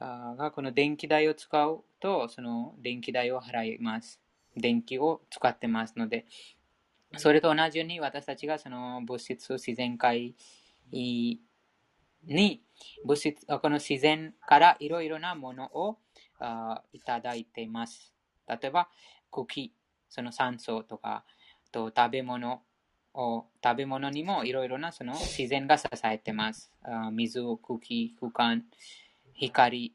がこの電気代を使うと、その電気代を払います。電気を使ってますので、それと同じように私たちがその物質自然界に物質この自然からいろいろなものをいただいています。例えば、茎、その酸素とか、と食べ物を食べ物にもいろいろなその自然が支えてます。水、茎、空間、光、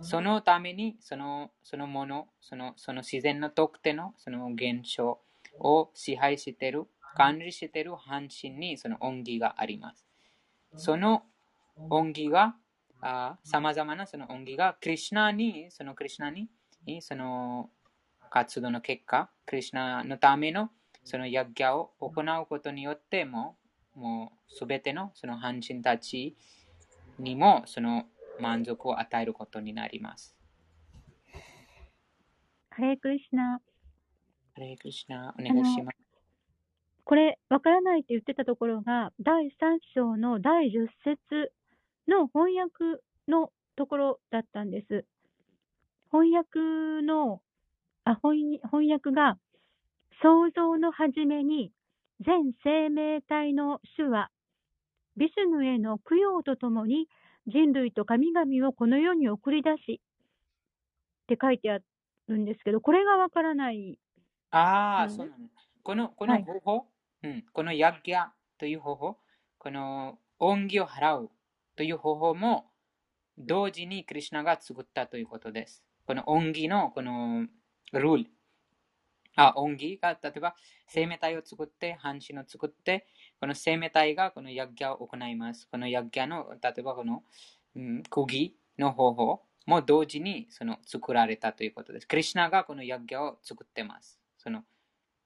そのためにそのそのものその、その自然の特定のその現象を支配している、管理している半身にその恩義があります。その恩義が、さまざまなその恩義が、クリュナに、そのクリュナに、その活動の結果、クリュナのためのそのヤッギャを行うことによっても、もうすべてのその半身たちにもその満足を与えることになります。ハレクリシナ。ハレクリシナ、お願いします。これ、わからないって言ってたところが、第3章の第10節の翻訳のところだったんです。翻訳の、あ、翻訳が、創造の初めに、全生命体の主は、ビシュヌへの供養とともに人類と神々をこの世に送り出しって書いてあるんですけど、これがわからない。ああ、そうなの。この、この方法、はい、うん、このヤッギャという方法、この恩義を払うという方法も同時にクリュナが作ったということです。この恩義のこのルール。あ、恩義が、例えば生命体を作って、半身を作って、この生命体がこのヤッギを行います。このヤッギの、例えばこの、うん、釘の方法も同時にその作られたということです。クリュナがこのヤッギを作ってます。その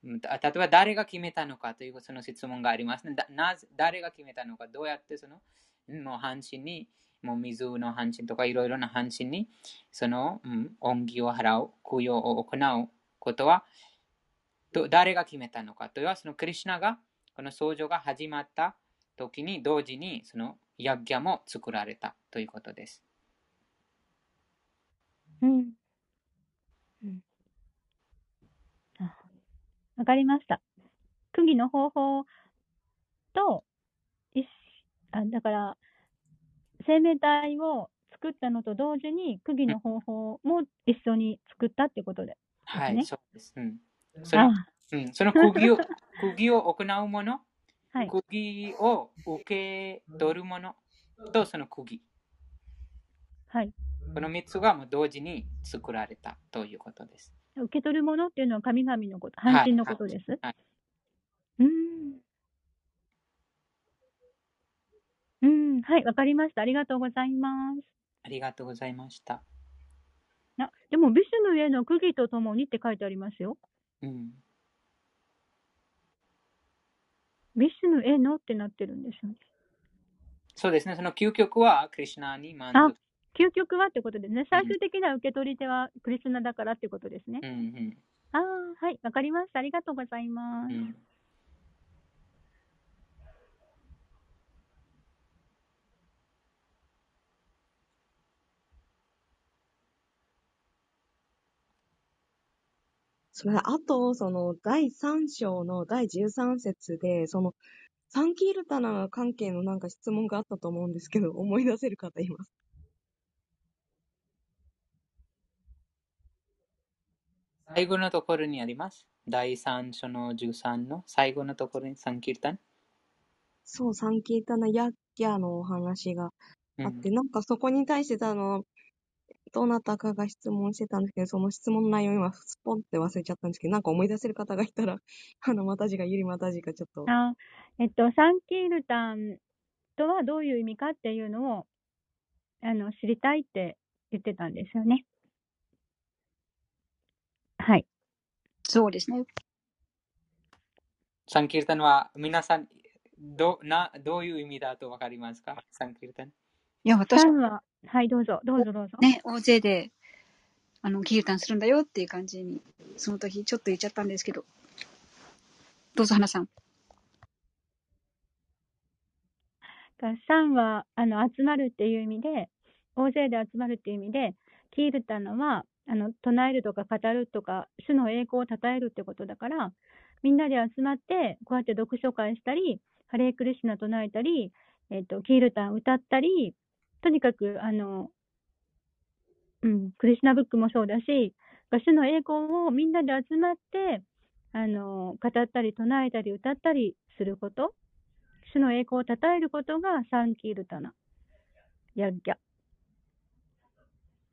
例えば誰が決めたのかというその質問がありますね。なぜ誰が決めたのか、どうやってそのもう半身に、もう水の半身とかいろいろな半身にその、うん、恩義を払う、供養を行うことは誰が決めたのかというのはそのクリュナがこの創造が始まった時に同時にそのヤッギャも作られたということです。うん。うん。わかりました。釘の方法と、あだから、生命体を作ったのと同時に、釘の方法も一緒に作ったってことで、ね、はい、そうです。うんそのうん、その釘を 釘を行うもの、はい、釘を受け取るもの？とその釘。はい。この3つがもう同時に作られたということです。受け取るものっていうのは神々のこと、半身のことです。はい、はい、うん。うん。うん、はい、わかりました。ありがとうございます。ありがとうございました。あ、でも、ビシュヌへの釘とともにって書いてありますよ。うん。ビシュヌへのってなってるんですよね。そうですね。その究極はクリシュナに満あ足。究極はってことですね。最終的な受け取り手はクリスナだからってことですね。うんうんああ、はい、わかりました。ありがとうございます。うん。あと、その、第3章の第13節で、その、サンキールタナ関係のなんか質問があったと思うんですけど、思い出せる方います？最後のところにあります？第3章の13の最後のところにサンキルタン。そう、サンキータナヤッキャのお話があって、なんかそこに対してあの、どなたかが質問してたんですけど、その質問の内容今、スポンって忘れちゃったんですけど、なんか思い出せる方がいたら、あの、またじが、ゆりまたじがちょっと。あえっと、サンキールタンとはどういう意味かっていうのをあの知りたいって言ってたんですよね。はい。そうですね。サンキルタンは皆さんどなどういう意味だとわかりますか？サンキルタン。いや、私は、はい、どうぞ、どうぞどうぞ。ね、大勢で、あの、キールタンするんだよっていう感じに、その時ちょっと言っちゃったんですけど。どうぞ、花さん。さんはあの集まるっていう意味で、大勢で集まるっていう意味で、キールタンはあの唱えるとか語るとか、主の栄光を称えるってことだから、みんなで集まって、こうやって読書会したり、ハレークリシュナ唱えたり、えっとキールタン歌ったり、とにかくあの、うん、クリシュナブックもそうだし、主の栄光をみんなで集まって、あの語ったり唱えたり歌ったりすること、主の栄光を称えることがサンキールタナ、ヤッギャ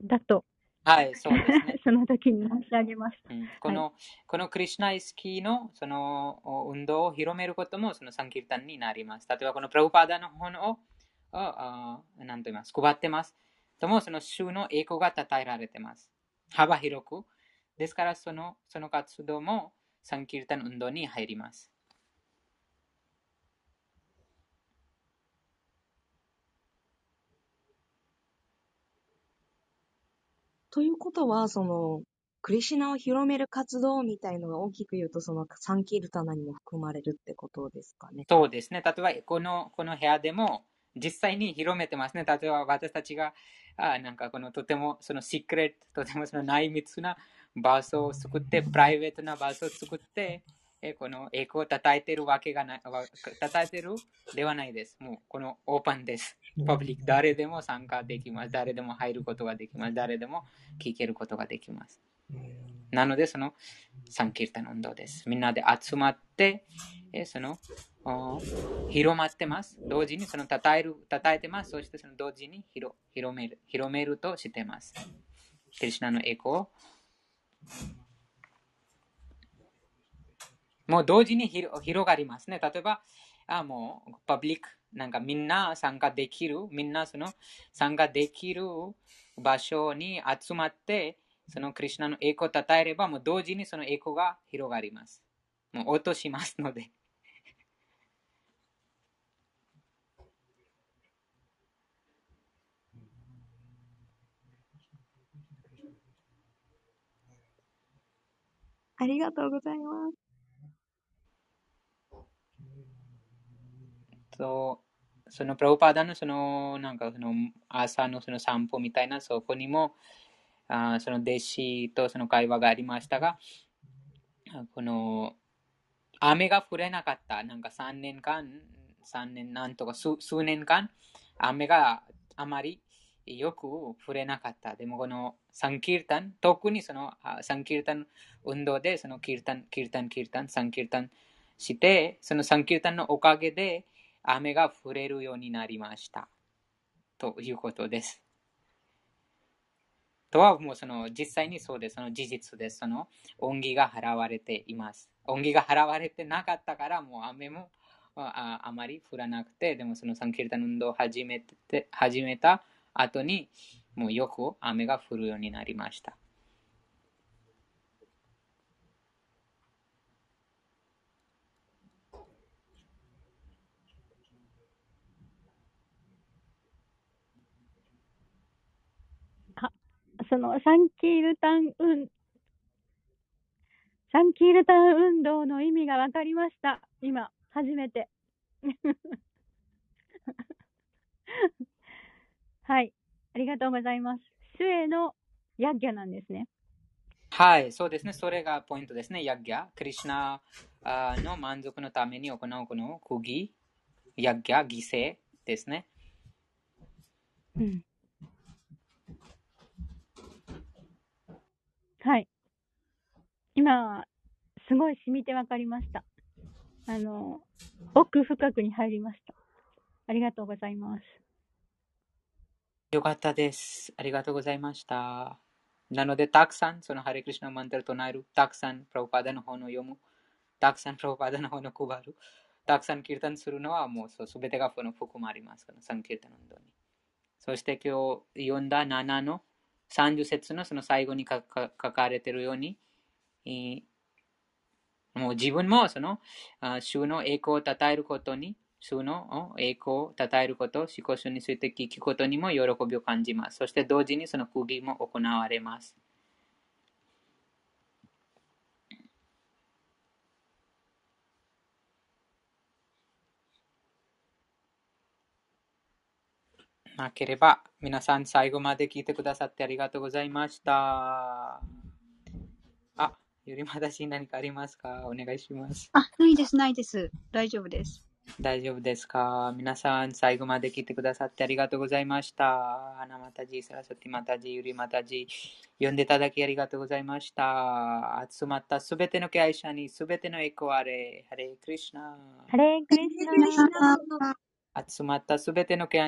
だと、はい、そうですね。その時に申し上げました。うんこの、このクリシュナイスキーのそのお運動を広めることもそのサンキルタンになります。例えばこのプラグパーダの本を、ああなんと言います、配ってます。ともその主の栄光が称えられてます。幅広く。ですからそのその活動もサンキルタン運動に入ります。ということは、その、クリシュナを広める活動みたいのが大きく言うと、そのサンキルタナにも含まれるってことですかね。そうですね。例えばこのこの部屋でも実際に広めてますね。例えば私たちがあなんかこのとてもそのシークレット、とてもその内密な場所を作って、プライベートな場所を作って、えこの栄光を称えてるわけがない、わ称えてるではないです。もうこのオープンです。パブリック、誰でも参加できます。誰でも入ることができます。誰でも聞けることができます。なので、そのサンキルタの運動です。みんなで集まって、えその広まってます。同時にその称える、称えてます。そしてその同時に広広める、広めるとしてます。クリシュナの栄光をもう同時に広広がりますね。例えば、あもうパブリック、なんかみんな参加できる、みんなその参加できる場所に集まって、そのクリシュナの栄光を称えれば、もう同時にその栄光が広がります。もう落としますので。ありがとうございます。そうそのプラブパーダのそのなんかその朝のその散歩みたいなそこにもあその弟子とその会話がありましたがこの雨が降れなかったなんか3年間3年なんとか数数年間雨があまりよく降れなかったでもこのサンキルタン特にそのサンキルタン運動でそのキルタンキルタンキルタンサンキルタンしてそのサンキルタンのおかげで雨が降れるようになりました。ということです。とはもうその実際にそうです。その事実です。その恩義が払われています。恩義が払われてなかったからもう雨もああまり降らなくて、でもそのサンキルタン運動を始めて始めた後に、もうよく雨が降るようになりました。そのサンキールタン運、サンキールタン運動の意味が分かりました。今、初めて。はい。ありがとうございます。主へのヤッギャなんですね。はい、そうですね。それがポイントですね。ヤッギャ。クリシナの満足のために行うこの釘、ヤッギャ、犠牲ですね。うん。はい。今、すごい染みてわかりました。あの、奥深くに入りました。ありがとうございます。よかったです。ありがとうございました。なので、たくさん、そのハレクリシナマンタル唱える、たくさん、プロパダの本を読む、たくさん、プロパダの本を配る、たくさん、キルタンするのは、もう、すべてがこの含まれます。このサンキルタン運動に。そして、今日読んだ7の30節のその最後に書かれているように、もう自分もその主の栄光を称えることに、主の栄光を称えること、思考書について聞くことにも喜びを感じます。そして同時にその釘も行われます。なければ、皆さん最後まで聞いてくださってありがとうございました。あ、ゆりまだし何かありますか？お願いします。あ、ないです、ないです。大丈夫です。大丈夫ですか？皆さん最後まで聞いてくださってありがとうございました。アナマタジ、サラサティマタジ、ユリマタジ、読んでいただきありがとうございました。集まったすべての敬愛者にすべてのエコあれ。ハレクリシナ。ハレクリシナ。集まったすべての敬愛